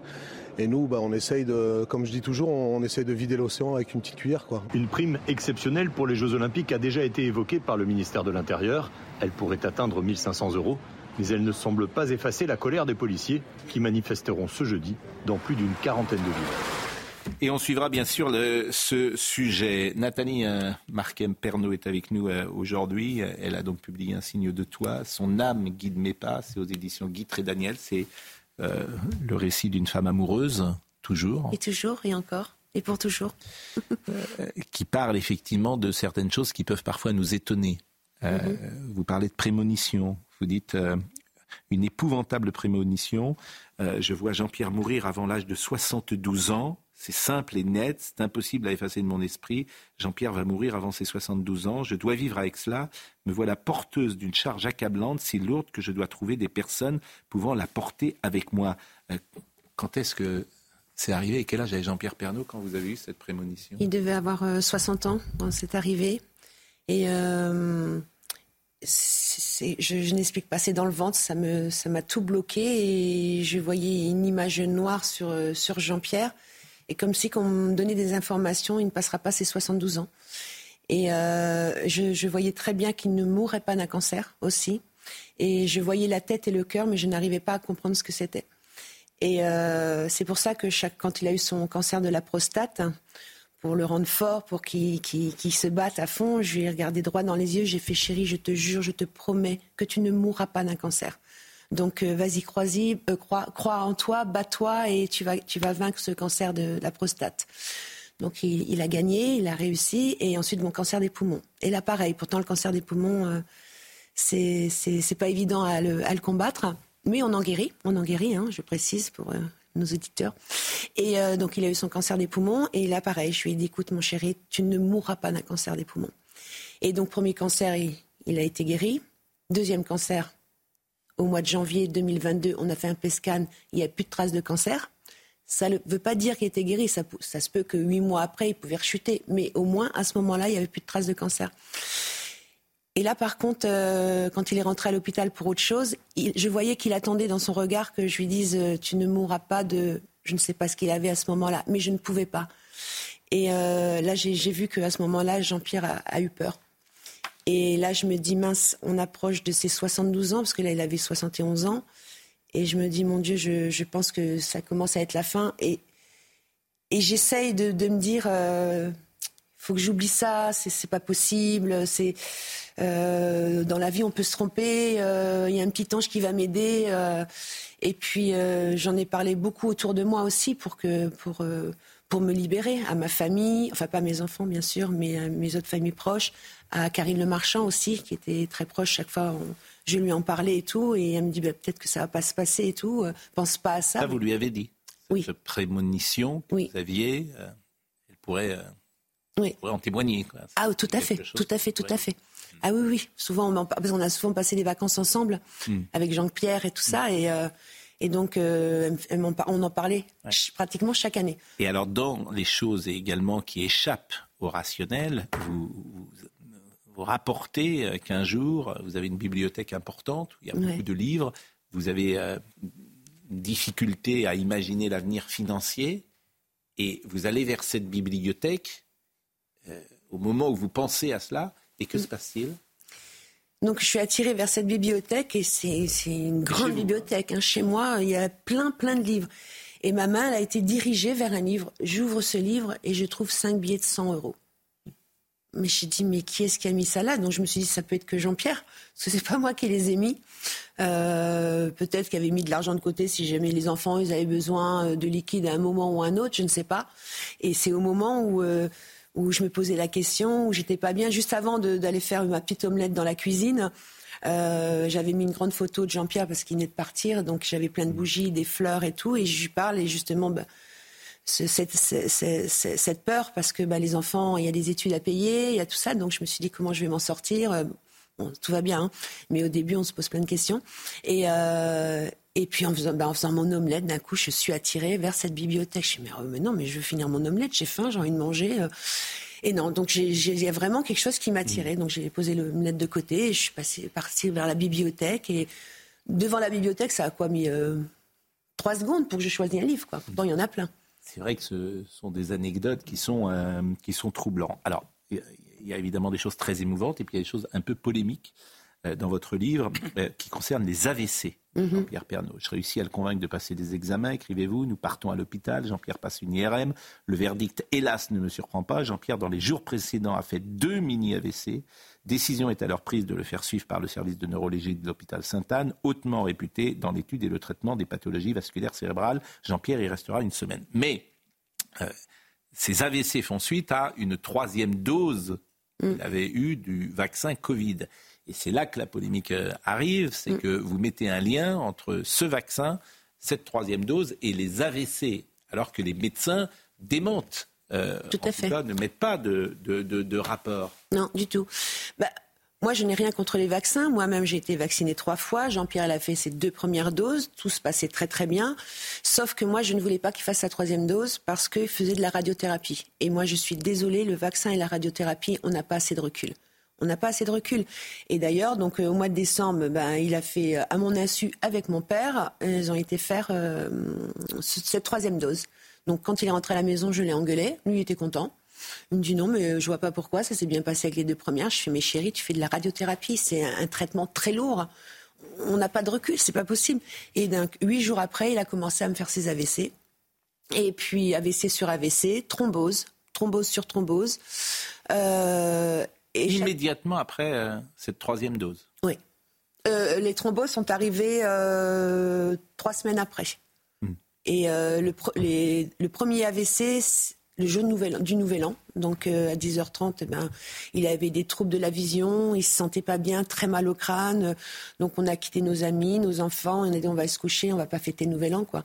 Et nous, bah, on essaye de, comme je dis toujours, on, essaye de vider l'océan avec une petite cuillère. Quoi. Une prime exceptionnelle pour les Jeux Olympiques a déjà été évoquée par le ministère de l'Intérieur. Elle pourrait atteindre 1500 euros mais elle ne semble pas effacer la colère des policiers qui manifesteront ce jeudi dans plus d'une quarantaine de villes. Et on suivra bien sûr le, ce sujet. Nathalie euh, Marquem Pernaud est avec nous euh, aujourd'hui. Elle a donc publié Un signe de toi. Son âme guide mes pas. C'est aux éditions Guy et Daniel. C'est euh, le récit d'une femme amoureuse, toujours. Et toujours, et encore. Et pour toujours. qui parle effectivement de certaines choses qui peuvent parfois nous étonner. Mhm. Vous parlez de prémonition. Vous dites une épouvantable prémonition. je vois Jean-Pierre mourir avant l'âge de 72 ans. C'est simple et net, c'est impossible à effacer de mon esprit. Jean-Pierre va mourir avant ses 72 ans. Je dois vivre avec cela. Me voilà porteuse d'une charge accablante, si lourde que je dois trouver des personnes pouvant la porter avec moi. Euh, quand est-ce que c'est arrivé et quel âge avait Jean-Pierre Pernaud quand vous avez eu cette prémonition? Il devait avoir 60 euh, ans quand c'est arrivé. Et euh, je, n'explique pas, c'est dans le ventre, ça m'a ça tout bloqué et je voyais une image noire sur, sur Jean-Pierre. Et comme si, quand on me donnait des informations, il ne passera pas ses 72 ans. Et euh, je, voyais très bien qu'il ne mourrait pas d'un cancer aussi. Et je voyais la tête et le cœur, mais je n'arrivais pas à comprendre ce que c'était. Et euh, c'est pour ça que quand il a eu son cancer de la prostate, pour le rendre fort, pour qu'il se batte à fond, je lui ai regardé droit dans les yeux, j'ai fait chérie, je te jure, je te promets que tu ne mourras pas d'un cancer. Donc euh, vas-y, crois-y, euh, crois, en toi, bats-toi et tu vas, tu vas vaincre ce cancer de la prostate. Donc il, a gagné, il a réussi, et ensuite mon cancer des poumons. Et là pareil, pourtant le cancer des poumons, euh, c'est pas évident à le, à le, combattre, mais on en guérit, on en guérit, hein, je précise pour nos auditeurs. Et donc il a eu son cancer des poumons, et là pareil, je lui ai dit écoute mon chéri, tu ne mourras pas d'un cancer des poumons. Et donc premier cancer, il a été guéri. Deuxième cancer, au mois de janvier 2022, on a fait un PESCAN, il n'y a plus de traces de cancer. Ça ne veut pas dire qu'il était guéri. Ça, se peut que huit mois après, il pouvait rechuter. Mais au moins, à ce moment-là, il n'y avait plus de traces de cancer. Et là, par contre, euh, quand il est rentré à l'hôpital pour autre chose, je voyais qu'il attendait dans son regard que je lui dise euh, Tu ne mourras pas de. Je ne sais pas ce qu'il avait à ce moment-là, mais je ne pouvais pas. Et euh, là, j'ai vu qu'à ce moment-là, Jean-Pierre a, eu peur. Et là, je me dis, mince, on approche de ses 72 ans, parce que là, il avait 71 ans. Et je me dis, mon Dieu, je, pense que ça commence à être la fin. Et, et j'essaye de, me dire, euh, faut que j'oublie ça, c'est pas possible. Euh, Dans la vie, on peut se tromper. Euh, il y a un petit ange qui va m'aider. et puis, j'en ai parlé beaucoup autour de moi aussi pour que. Pour, pour me libérer, à ma famille, enfin pas mes enfants bien sûr, mais à mes autres familles proches, à Karine Le Marchand aussi, qui était très proche. Chaque fois, je lui en parlais et tout, et elle me dit bah, peut-être que ça va pas se passer et tout. Euh, pense pas à ça. Ça, vous lui avez dit. Oui. Cette prémonition que vous aviez, euh, elle pourrait. Euh, oui. pourrait en témoigner. Ah, tout à fait, tout à fait, tout à fait. Ah oui, oui. Souvent, on, parce a souvent passé des vacances ensemble hmm. avec Jean-Pierre et tout ça, et, et donc on en parlait pratiquement chaque année. Et alors, dans les choses également qui échappent au rationnel, vous, vous rapportez euh, qu'un jour, vous avez une bibliothèque importante, où il y a beaucoup de livres, vous avez euh, une difficulté à imaginer l'avenir financier, et vous allez vers cette bibliothèque euh, au moment où vous pensez à cela, et que se passe-t-il? Donc je suis attirée vers cette bibliothèque et c'est une grande bibliothèque. Hein. Chez moi, il y a plein plein de livres. Et ma main elle a été dirigée vers un livre. J'ouvre ce livre et je trouve cinq billets de 100 euros. Mais j'ai dit, mais qui est-ce qui a mis ça là? Donc je me suis dit, ça peut être que Jean-Pierre, parce que c'est pas moi qui les ai mis. Euh, peut-être qu'il avait mis de l'argent de côté si jamais les enfants ils avaient besoin euh, de liquide à un moment ou à un autre, je ne sais pas. Et c'est au moment où euh, où je me posais la question, où j'étais pas bien, juste avant d'aller faire ma petite omelette dans la cuisine. j'avais mis une grande photo de Jean-Pierre parce qu'il venait de partir, donc j'avais plein de bougies, des fleurs et tout, et je lui parle et justement. Bah, cette, cette, peur parce que bah, les enfants, il y a des études à payer, il y a tout ça. Donc je me suis dit comment je vais m'en sortir? Euh, bon, tout va bien, hein. mais au début on se pose plein de questions. Et, euh, et puis en faisant, bah, en faisant mon omelette, d'un coup je suis attirée vers cette bibliothèque. Je suis dit, mais, non, mais je veux finir mon omelette, j'ai faim, j'ai envie de manger. Euh. Et non, donc il y a vraiment quelque chose qui m'a tiré. Donc j'ai posé l'omelette de côté et je suis passée, partie vers la bibliothèque. Et devant la bibliothèque, ça a quoi mis trois secondes pour que je choisisse un livre. Quoi. Pourtant, il y en a plein c'est vrai que ce sont des anecdotes qui sont, euh, qui sont troublantes. Alors, il y a évidemment des choses très émouvantes et puis il y a des choses un peu polémiques. Euh, dans votre livre euh, qui concerne les AVC. Mhm. Jean-Pierre Pernaud. Je réussis à le convaincre de passer des examens, écrivez-vous. Nous partons à l'hôpital. Jean-Pierre passe une IRM. Le verdict, hélas, ne me surprend pas. Jean-Pierre, dans les jours précédents, a fait deux mini-AVC. Décision est alors prise de le faire suivre par le service de neurologie de l'hôpital Sainte-Anne, hautement réputé dans l'étude et le traitement des pathologies vasculaires cérébrales. Jean-Pierre y restera une semaine. Mais euh, ces AVC font suite à une troisième dose qu'il avait eue du vaccin Covid. Et c'est là que la polémique euh, arrive, c'est Mm. que vous mettez un lien entre ce vaccin, cette troisième dose et les AVC, alors que les médecins démentent. euh, Tout à en fait. cas, ne mettent pas de, de, de- de rapport. Non, du tout. Bah, moi, je n'ai rien contre les vaccins. Moi-même, j'ai été vaccinée trois fois. Jean-Pierre, elle a fait ses deux premières doses. Tout se passait très, très bien. Sauf que moi, je ne voulais pas qu'il fasse sa troisième dose parce qu'il faisait de la radiothérapie. Et moi, je suis désolée, le vaccin et la radiothérapie, on n'a pas assez de recul. On n'a pas assez de recul. Et d'ailleurs, donc euh, au mois de décembre, ben, il a fait, euh, à mon insu, avec mon père, ils ont été faire euh, ce- cette troisième dose. Donc quand il est rentré à la maison, je l'ai engueulé. Lui, il était content. Il me dit non, mais je vois pas pourquoi. Ça s'est bien passé avec les deux premières. Je fais, mais chérie, tu fais de la radiothérapie. C'est un, traitement très lourd. On n'a pas de recul, c'est pas possible. Et donc, huit jours après, il a commencé à me faire ses AVC. Et puis, AVC sur AVC, thrombose, thrombose sur thrombose. Et chaque- Immédiatement après euh, cette troisième dose. oui. Euh, les thromboses sont arrivées euh, trois semaines après. Et euh, le, pro- les- le premier AVC, le jour nouvel, du Nouvel An, donc à 10h30, eh ben, il avait des troubles de la vision, il se sentait pas bien, très mal au crâne. Donc on a quitté nos amis, nos enfants, on a dit on va se coucher, on va pas fêter le Nouvel An, quoi.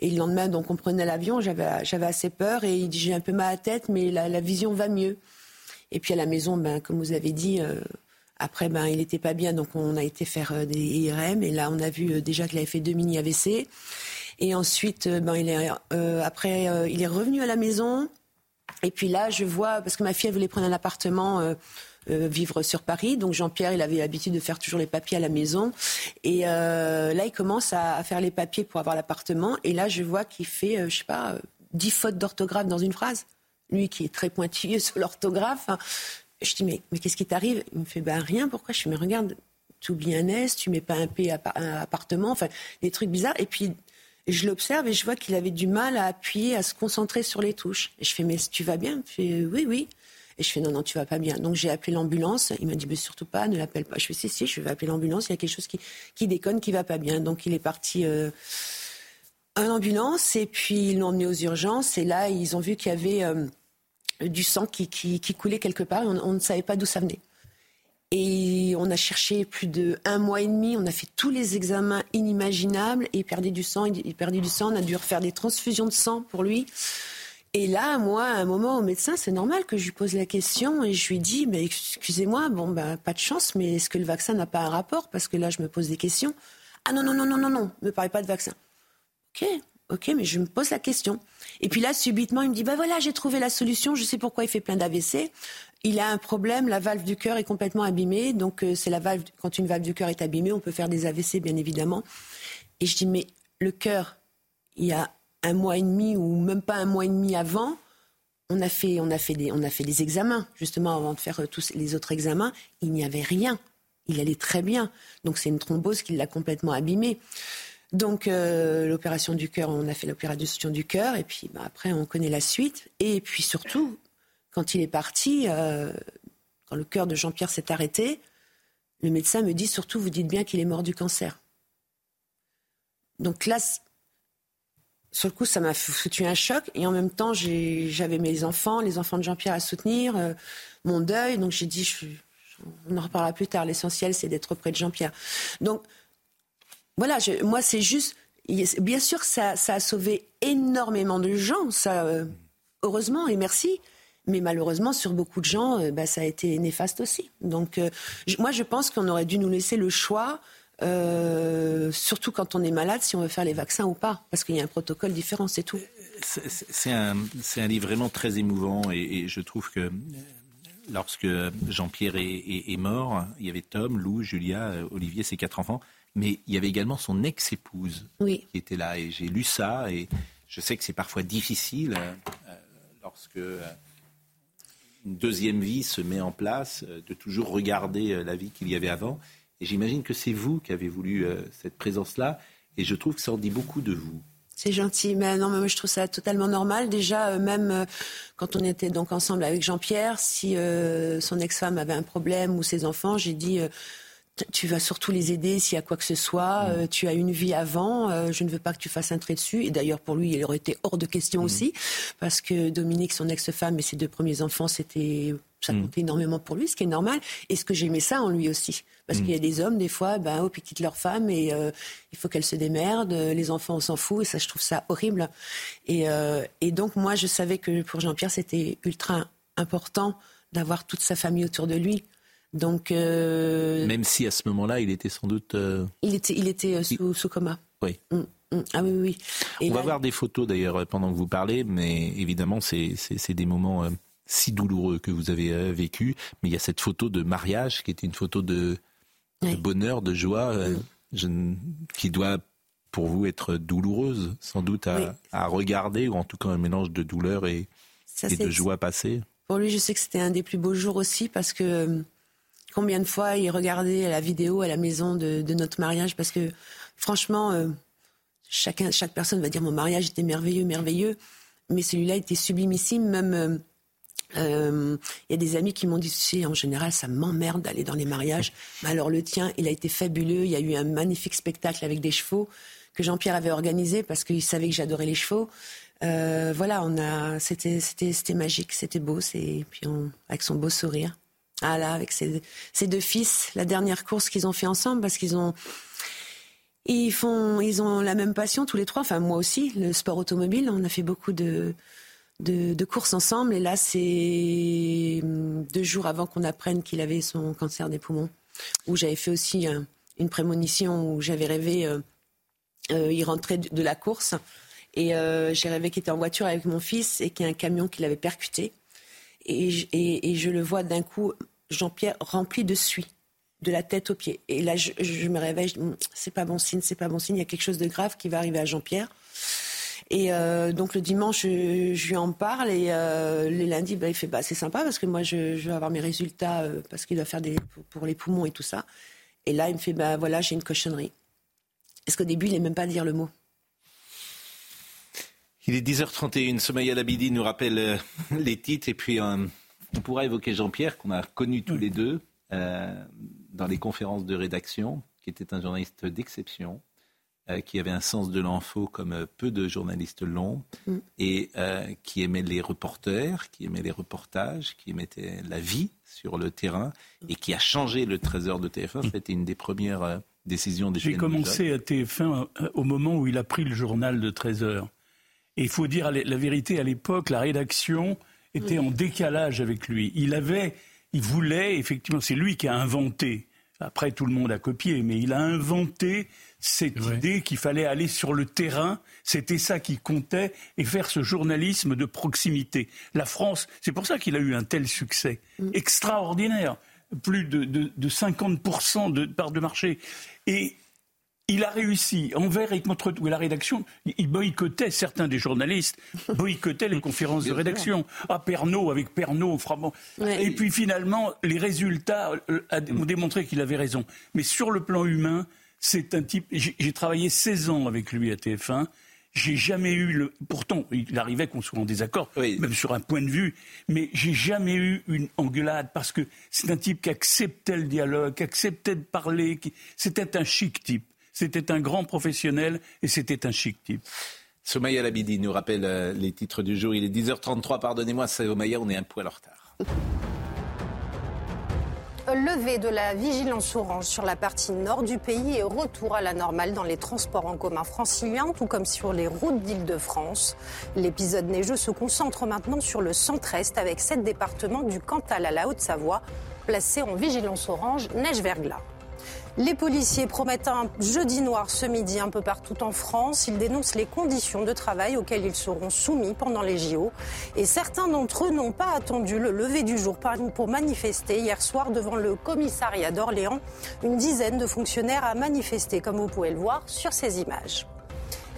Et le lendemain, donc on prenait l'avion, j'avais j'avais assez peur et il dit j'ai un peu mal à la tête, mais la, la vision va mieux. Et puis à la maison, ben, comme vous avez dit, euh, après, ben, il n'était pas bien, donc on a été faire euh, des IRM. Et là, on a vu euh, déjà qu'il avait fait deux mini AVC. Et ensuite, ben, il est, après, il est revenu à la maison. Et puis là, je vois, parce que ma fille, voulait prendre un appartement. vivre sur Paris. Donc Jean-Pierre, il avait l'habitude de faire toujours les papiers à la maison. Et là, il commence à, faire les papiers pour avoir l'appartement. Et là, je vois qu'il fait, euh, je sais pas, dix fautes d'orthographe dans une phrase. Lui qui est très pointilleux sur l'orthographe. Je dis, mais, mais qu'est-ce qui t'arrive? Il me fait, ben rien, pourquoi? Je fais, mais regarde, tu oublies un S, tu mets pas un P à, un appartement, enfin, des trucs bizarres. Et puis, je l'observe et je vois qu'il avait du mal à appuyer, à se concentrer sur les touches. Et je fais, mais tu vas bien? Il fait, oui, oui. Et je fais, non, non, tu vas pas bien. Donc j'ai appelé l'ambulance. Il m'a dit, mais surtout pas, ne l'appelle pas. Je fais, si, si, je vais appeler l'ambulance. Il y a quelque chose qui, qui déconne, qui va pas bien. Donc il est parti euh, à l'ambulance et puis ils l'ont emmené aux urgences. Et là, ils ont vu qu'il y avait euh, du sang qui, qui, coulait quelque part. On, ne savait pas d'où ça venait. Et on a cherché plus de un mois et demi. On a fait tous les examens inimaginables et il perdait du sang. Il perdait du sang. On a dû refaire des transfusions de sang pour lui. Et là, moi, à un moment au médecin, c'est normal que je lui pose la question et je lui dis, mais excusez-moi, bon, bah, pas de chance, mais est-ce que le vaccin n'a pas un rapport? Parce que là, je me pose des questions. Ah non, non, non, non, non, non, ne me parlez pas de vaccin. Ok, ok, mais je me pose la question. Et puis là, subitement, il me dit, bah voilà, j'ai trouvé la solution, je sais pourquoi il fait plein d'AVC. Il a un problème, la valve du cœur est complètement abîmée, donc euh, c'est la valve, quand une valve du cœur est abîmée, on peut faire des AVC, bien évidemment. Et je dis, mais le cœur, il y a un mois et demi ou même pas un mois et demi avant, on a fait, on a fait, des, on a fait des examens, justement, avant de faire euh, tous les autres examens. Il n'y avait rien. Il allait très bien. Donc c'est une thrombose qui l'a complètement abîmé. Donc euh, l'opération du cœur, on a fait l'opération du cœur, et puis bah, après on connaît la suite. Et puis surtout, quand il est parti, euh, quand le cœur de Jean-Pierre s'est arrêté, le médecin me dit surtout, vous dites bien qu'il est mort du cancer. Donc là, sur le coup, ça m'a foutu un choc. Et en même temps, j'avais mes enfants, les enfants de Jean-Pierre à soutenir, euh, mon deuil. Donc j'ai dit, on en reparlera plus tard. L'essentiel, c'est d'être auprès de Jean-Pierre. Donc voilà, moi, c'est juste. Bien sûr, ça, ça, a sauvé énormément de gens, ça, euh, heureusement et merci. Mais malheureusement, sur beaucoup de gens, euh, bah, ça a été néfaste aussi. Donc, euh, moi, je pense qu'on aurait dû nous laisser le choix, surtout quand on est malade, si on veut faire les vaccins ou pas, parce qu'il y a un protocole différent, c'est tout. C'est un, un, livre vraiment très émouvant et, je trouve que lorsque Jean-Pierre est, est, mort, il y avait Tom, Lou, Julia, Olivier, ses quatre enfants, mais il y avait également son ex-épouse oui. qui était là. Et j'ai lu ça et je sais que c'est parfois difficile euh, lorsque euh, une deuxième vie se met en place, euh, de toujours regarder la vie qu'il y avait avant. Et j'imagine que c'est vous qui avez voulu cette présence-là. Et je trouve que ça en dit beaucoup de vous. C'est gentil, mais non, mais moi je trouve ça totalement normal. Déjà, euh, même euh, quand on était donc ensemble avec Jean-Pierre, si euh, son ex-femme avait un problème ou ses enfants, j'ai dit tu vas surtout les aider s'il y a quoi que ce soit. Mm. tu as une vie avant. je ne veux pas que tu fasses un trait dessus. Et d'ailleurs, pour lui, il aurait été hors de question mm. aussi, parce que Dominique, son ex-femme et ses deux premiers enfants, c'était ça mm. comptait énormément pour lui, ce qui est normal. Et ce que j'aimais ça en lui aussi. Parce qu'il y a des hommes, des fois, ben, hop, ils quittent leur femme et euh, il faut qu'elle se démerde. Les enfants, on s'en fout. Et ça, je trouve ça horrible. Et, euh, et donc, moi, je savais que pour Jean-Pierre, c'était ultra important d'avoir toute sa famille autour de lui. Donc, euh, Même si à ce moment-là, il était sans doute. Il était, il était sous, sous, coma. Oui. Mm, mm. Ah oui, oui. On va voir des photos d'ailleurs pendant que vous parlez, mais évidemment, c'est des moments si douloureux que vous avez vécu. Mais il y a cette photo de mariage qui était une photo de, de bonheur, de joie, euh, qui doit pour vous être douloureuse, sans doute à, regarder, ou en tout cas un mélange de douleur et, de joie passée. Pour lui, je sais que c'était un des plus beaux jours aussi, parce que euh, combien de fois il regardait la vidéo à la maison de, notre mariage, parce que franchement, euh, chacun, chaque personne va dire mon mariage était merveilleux, merveilleux, mais celui-là était sublimissime, même il euh, y a des amis qui m'ont dit, en général, ça m'emmerde d'aller dans les mariages. Alors le tien, il a été fabuleux. Il y a eu un magnifique spectacle avec des chevaux que Jean-Pierre avait organisé parce qu'il savait que j'adorais les chevaux. Euh, voilà, on a, c'était, c'était, c'était magique, c'était beau. C'est, puis avec son beau sourire. Ah là, avec ses, ses deux fils, la dernière course qu'ils ont fait ensemble parce qu'ils ont, ils font, ils ont la même passion tous les trois. Enfin, moi aussi, le sport automobile. On a fait beaucoup de, de, courses ensemble. Et là, c'est hum, deux jours avant qu'on apprenne qu'il avait son cancer des poumons, où j'avais fait aussi une prémonition où j'avais rêvé, euh, euh, il rentrait de, la course. Et euh, j'ai rêvé qu'il était en voiture avec mon fils et qu'il y a un camion qui l'avait percuté. Et, je le vois d'un coup, Jean-Pierre rempli de suie, de la tête aux pieds. Et là, je, je me réveille, hum, c'est pas bon signe, c'est pas bon signe, il y a quelque chose de grave qui va arriver à Jean-Pierre. Et euh, donc le dimanche, je, lui en parle et euh, les lundis, bah, il fait bah, c'est sympa parce que moi je, vais avoir mes résultats euh, parce qu'il doit faire des pour, les poumons et tout ça. Et là, il me fait bah voilà, j'ai une cochonnerie. Est-ce qu'au début, il n'est même pas dire le mot Il est 10h31. Somaya Labidi nous rappelle les titres et puis on pourra évoquer Jean-Pierre qu'on a connu tous les deux dans les conférences de rédaction, qui était un journaliste d'exception euh, qui avait un sens de l'info comme euh, peu de journalistes l'ont, mm. et euh, qui aimait les reporters, qui aimait les reportages, qui aimait la vie sur le terrain, et qui a changé le trésor de TF1. C'était une des premières décisions des J'ai commencé à TF1 au moment où il a pris le journal de 13 heures. Et il faut dire la vérité, à l'époque, la rédaction était en décalage avec lui. Il avait, il voulait, effectivement, c'est lui qui a inventé. Après, tout le monde a copié, mais il a inventé cette idée qu'il fallait aller sur le terrain, c'était ça qui comptait, et faire ce journalisme de proximité. La France, c'est pour ça qu'il a eu un tel succès mm. extraordinaire, plus de, de, 50% de part de marché. Et il a réussi envers et contre la rédaction. Il boycottait certains des journalistes, boycottait les conférences de rédaction. Ah, Pernod avec Pernod, vraiment. Et puis finalement, les résultats euh, ont démontré qu'il avait raison. Mais sur le plan humain, c'est un type. J'ai travaillé 16 ans avec lui à TF1. J'ai jamais eu le. Pourtant, il arrivait qu'on soit en désaccord, même sur un point de vue, mais j'ai jamais eu une engueulade parce que c'est un type qui acceptait le dialogue, qui acceptait de parler. Qui... C'était un chic type. C'était un grand professionnel et c'était un chic type. Somaya Labidi nous rappelle euh, les titres du jour. Il est 10h33, pardonnez-moi, Somaya, on est un poil en retard levée de la vigilance orange sur la partie nord du pays et retour à la normale dans les transports en commun franciliens, tout comme sur les routes d'Île-de-France. L'épisode neigeux se concentre maintenant sur le centre-est avec sept départements du Cantal à la Haute-Savoie placés en vigilance orange neige-verglas. Les policiers promettent un jeudi noir ce midi un peu partout en France. Ils dénoncent les conditions de travail auxquelles ils seront soumis pendant les JO. Et certains d'entre eux n'ont pas attendu le lever du jour pour manifester. Hier soir, devant le commissariat d'Orléans, une dizaine de fonctionnaires a manifesté, comme vous pouvez le voir sur ces images.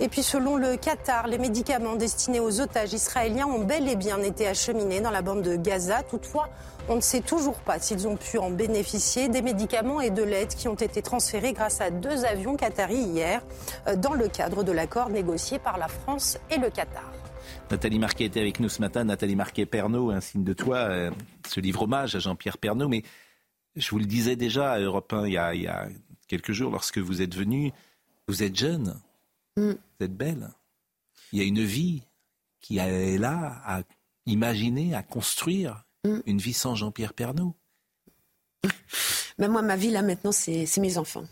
Et puis selon le Qatar, les médicaments destinés aux otages israéliens ont bel et bien été acheminés dans la bande de Gaza. Toutefois, on ne sait toujours pas s'ils ont pu en bénéficier des médicaments et de l'aide qui ont été transférés grâce à deux avions qataris hier euh, dans le cadre de l'accord négocié par la France et le Qatar. Nathalie Marquet était avec nous ce matin. Nathalie Marquet-Pernaud, un signe de toi, euh, ce livre hommage à Jean-Pierre Pernaud. Mais je vous le disais déjà à Europe 1 il y a, il y a quelques jours, lorsque vous êtes venu, vous êtes jeune, Mm. vous êtes belle. Il y a une vie qui est là à imaginer, à construire Mm. une vie sans Jean-Pierre Pernaud. Ben moi, ma vie là maintenant, c'est mes enfants.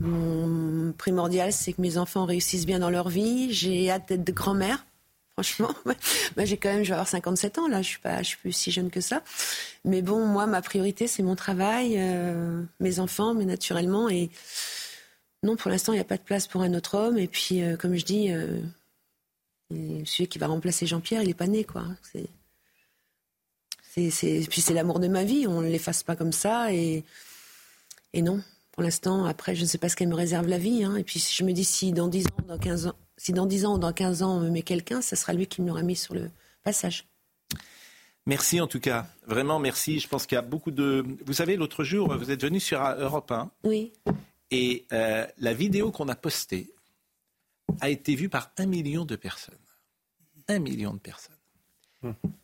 Mon primordial, c'est que mes enfants réussissent bien dans leur vie. J'ai hâte d'être de grand-mère. Franchement, Ben, j'ai quand même, je vais avoir 57 ans là. Je suis pas, je suis plus si jeune que ça. Mais bon, moi, ma priorité, c'est mon travail, euh, mes enfants, mais naturellement. Et non, pour l'instant, il n'y a pas de place pour un autre homme. Et puis, euh, comme je dis, euh, celui qui va remplacer Jean-Pierre, il est pas né, quoi. C'est c'est, c'est, puis c'est l'amour de ma vie, on ne l'efface pas comme ça. Et, et non, pour l'instant, après, je ne sais pas ce qu'elle me réserve la vie. hein. Et puis je me dis, si dans 10 ans, dans 15 ans, si dans 10 ans ou dans 15 ans, on me met quelqu'un, ça sera lui qui me l'aura mis sur le passage. Merci en tout cas, vraiment merci. Je pense qu'il y a beaucoup de... Vous savez, l'autre jour, vous êtes venu sur Europe 1 Oui. et euh, la vidéo qu'on a postée a été vue par un million de personnes. Un million de personnes.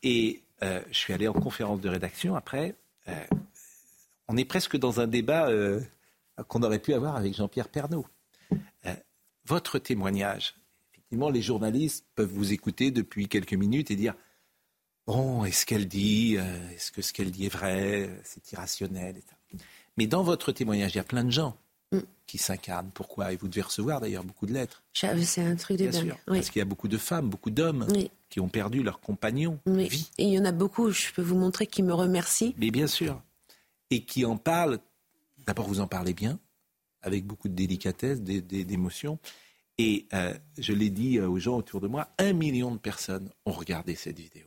Et euh, je suis allé en conférence de rédaction après. euh, on est presque dans un débat euh, qu'on aurait pu avoir avec Jean-Pierre Pernaud. Votre témoignage, effectivement, les journalistes peuvent vous écouter depuis quelques minutes et dire Bon, est-ce qu'elle dit Est-ce que ce qu'elle dit est vrai C'est irrationnel. etc. Mais dans votre témoignage, il y a plein de gens qui s'incarnent. Pourquoi? Et vous devez recevoir d'ailleurs beaucoup de lettres. C'est un truc de Bien dingue. sûr. Oui. Parce qu'il y a beaucoup de femmes, beaucoup d'hommes Oui. Qui ont perdu leur compagnon. Oui. Et il y en a beaucoup, je peux vous montrer, qui me remercient. Mais bien sûr. Et qui en parlent. D'abord, vous en parlez bien, avec beaucoup de délicatesse, d'é- d'é- d'émotion. Et euh, je l'ai dit euh, aux gens autour de moi, un million de personnes ont regardé cette vidéo.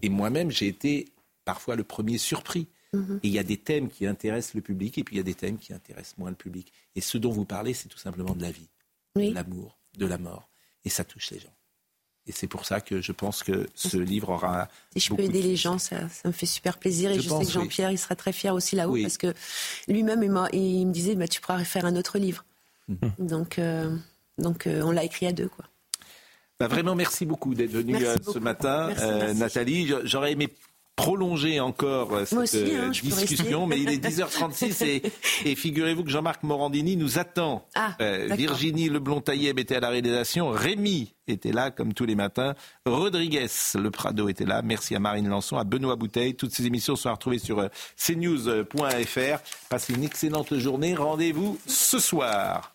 Et moi-même, j'ai été parfois le premier surpris. Mhm. Et il y a des thèmes qui intéressent le public et puis il y a des thèmes qui intéressent moins le public. Et ce dont vous parlez, c'est tout simplement de la vie, de l'amour, de la mort. Et ça touche les gens. Et c'est pour ça que je pense que ce livre aura. Si je peux de aider les gens, ça, ça me fait super plaisir. Et Je je, pense, sais que oui. Jean-Pierre, il sera très fier aussi là-haut Oui. parce que lui-même, il, il me disait bah, Tu pourras faire un autre livre. Mhm. Donc, euh, donc euh, on l'a écrit à deux. Quoi. Bah, vraiment, merci beaucoup d'être venu euh, ce matin, Merci, merci. Nathalie. J'aurais aimé prolonger encore cette aussi, euh, hein, discussion, mais il est 10h36 et, et figurez-vous que Jean-Marc Morandini nous attend. Ah, Euh. Virginie Leblond-Tailleb était à la réalisation, Rémi était là comme tous les matins, Rodriguez Le Prado était là, merci à Marine Lançon, à Benoît Bouteille. Toutes ces émissions sont à retrouver sur euh, cnews.fr. Passez une excellente journée, rendez-vous ce soir.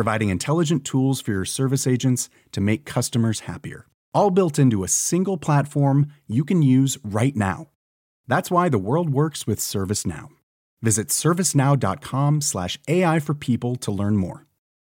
providing intelligent tools for your service agents to make customers happier. All built into a single platform you can use right now. That's why the world works with ServiceNow. Visit servicenow.com/slash AI for people to learn more.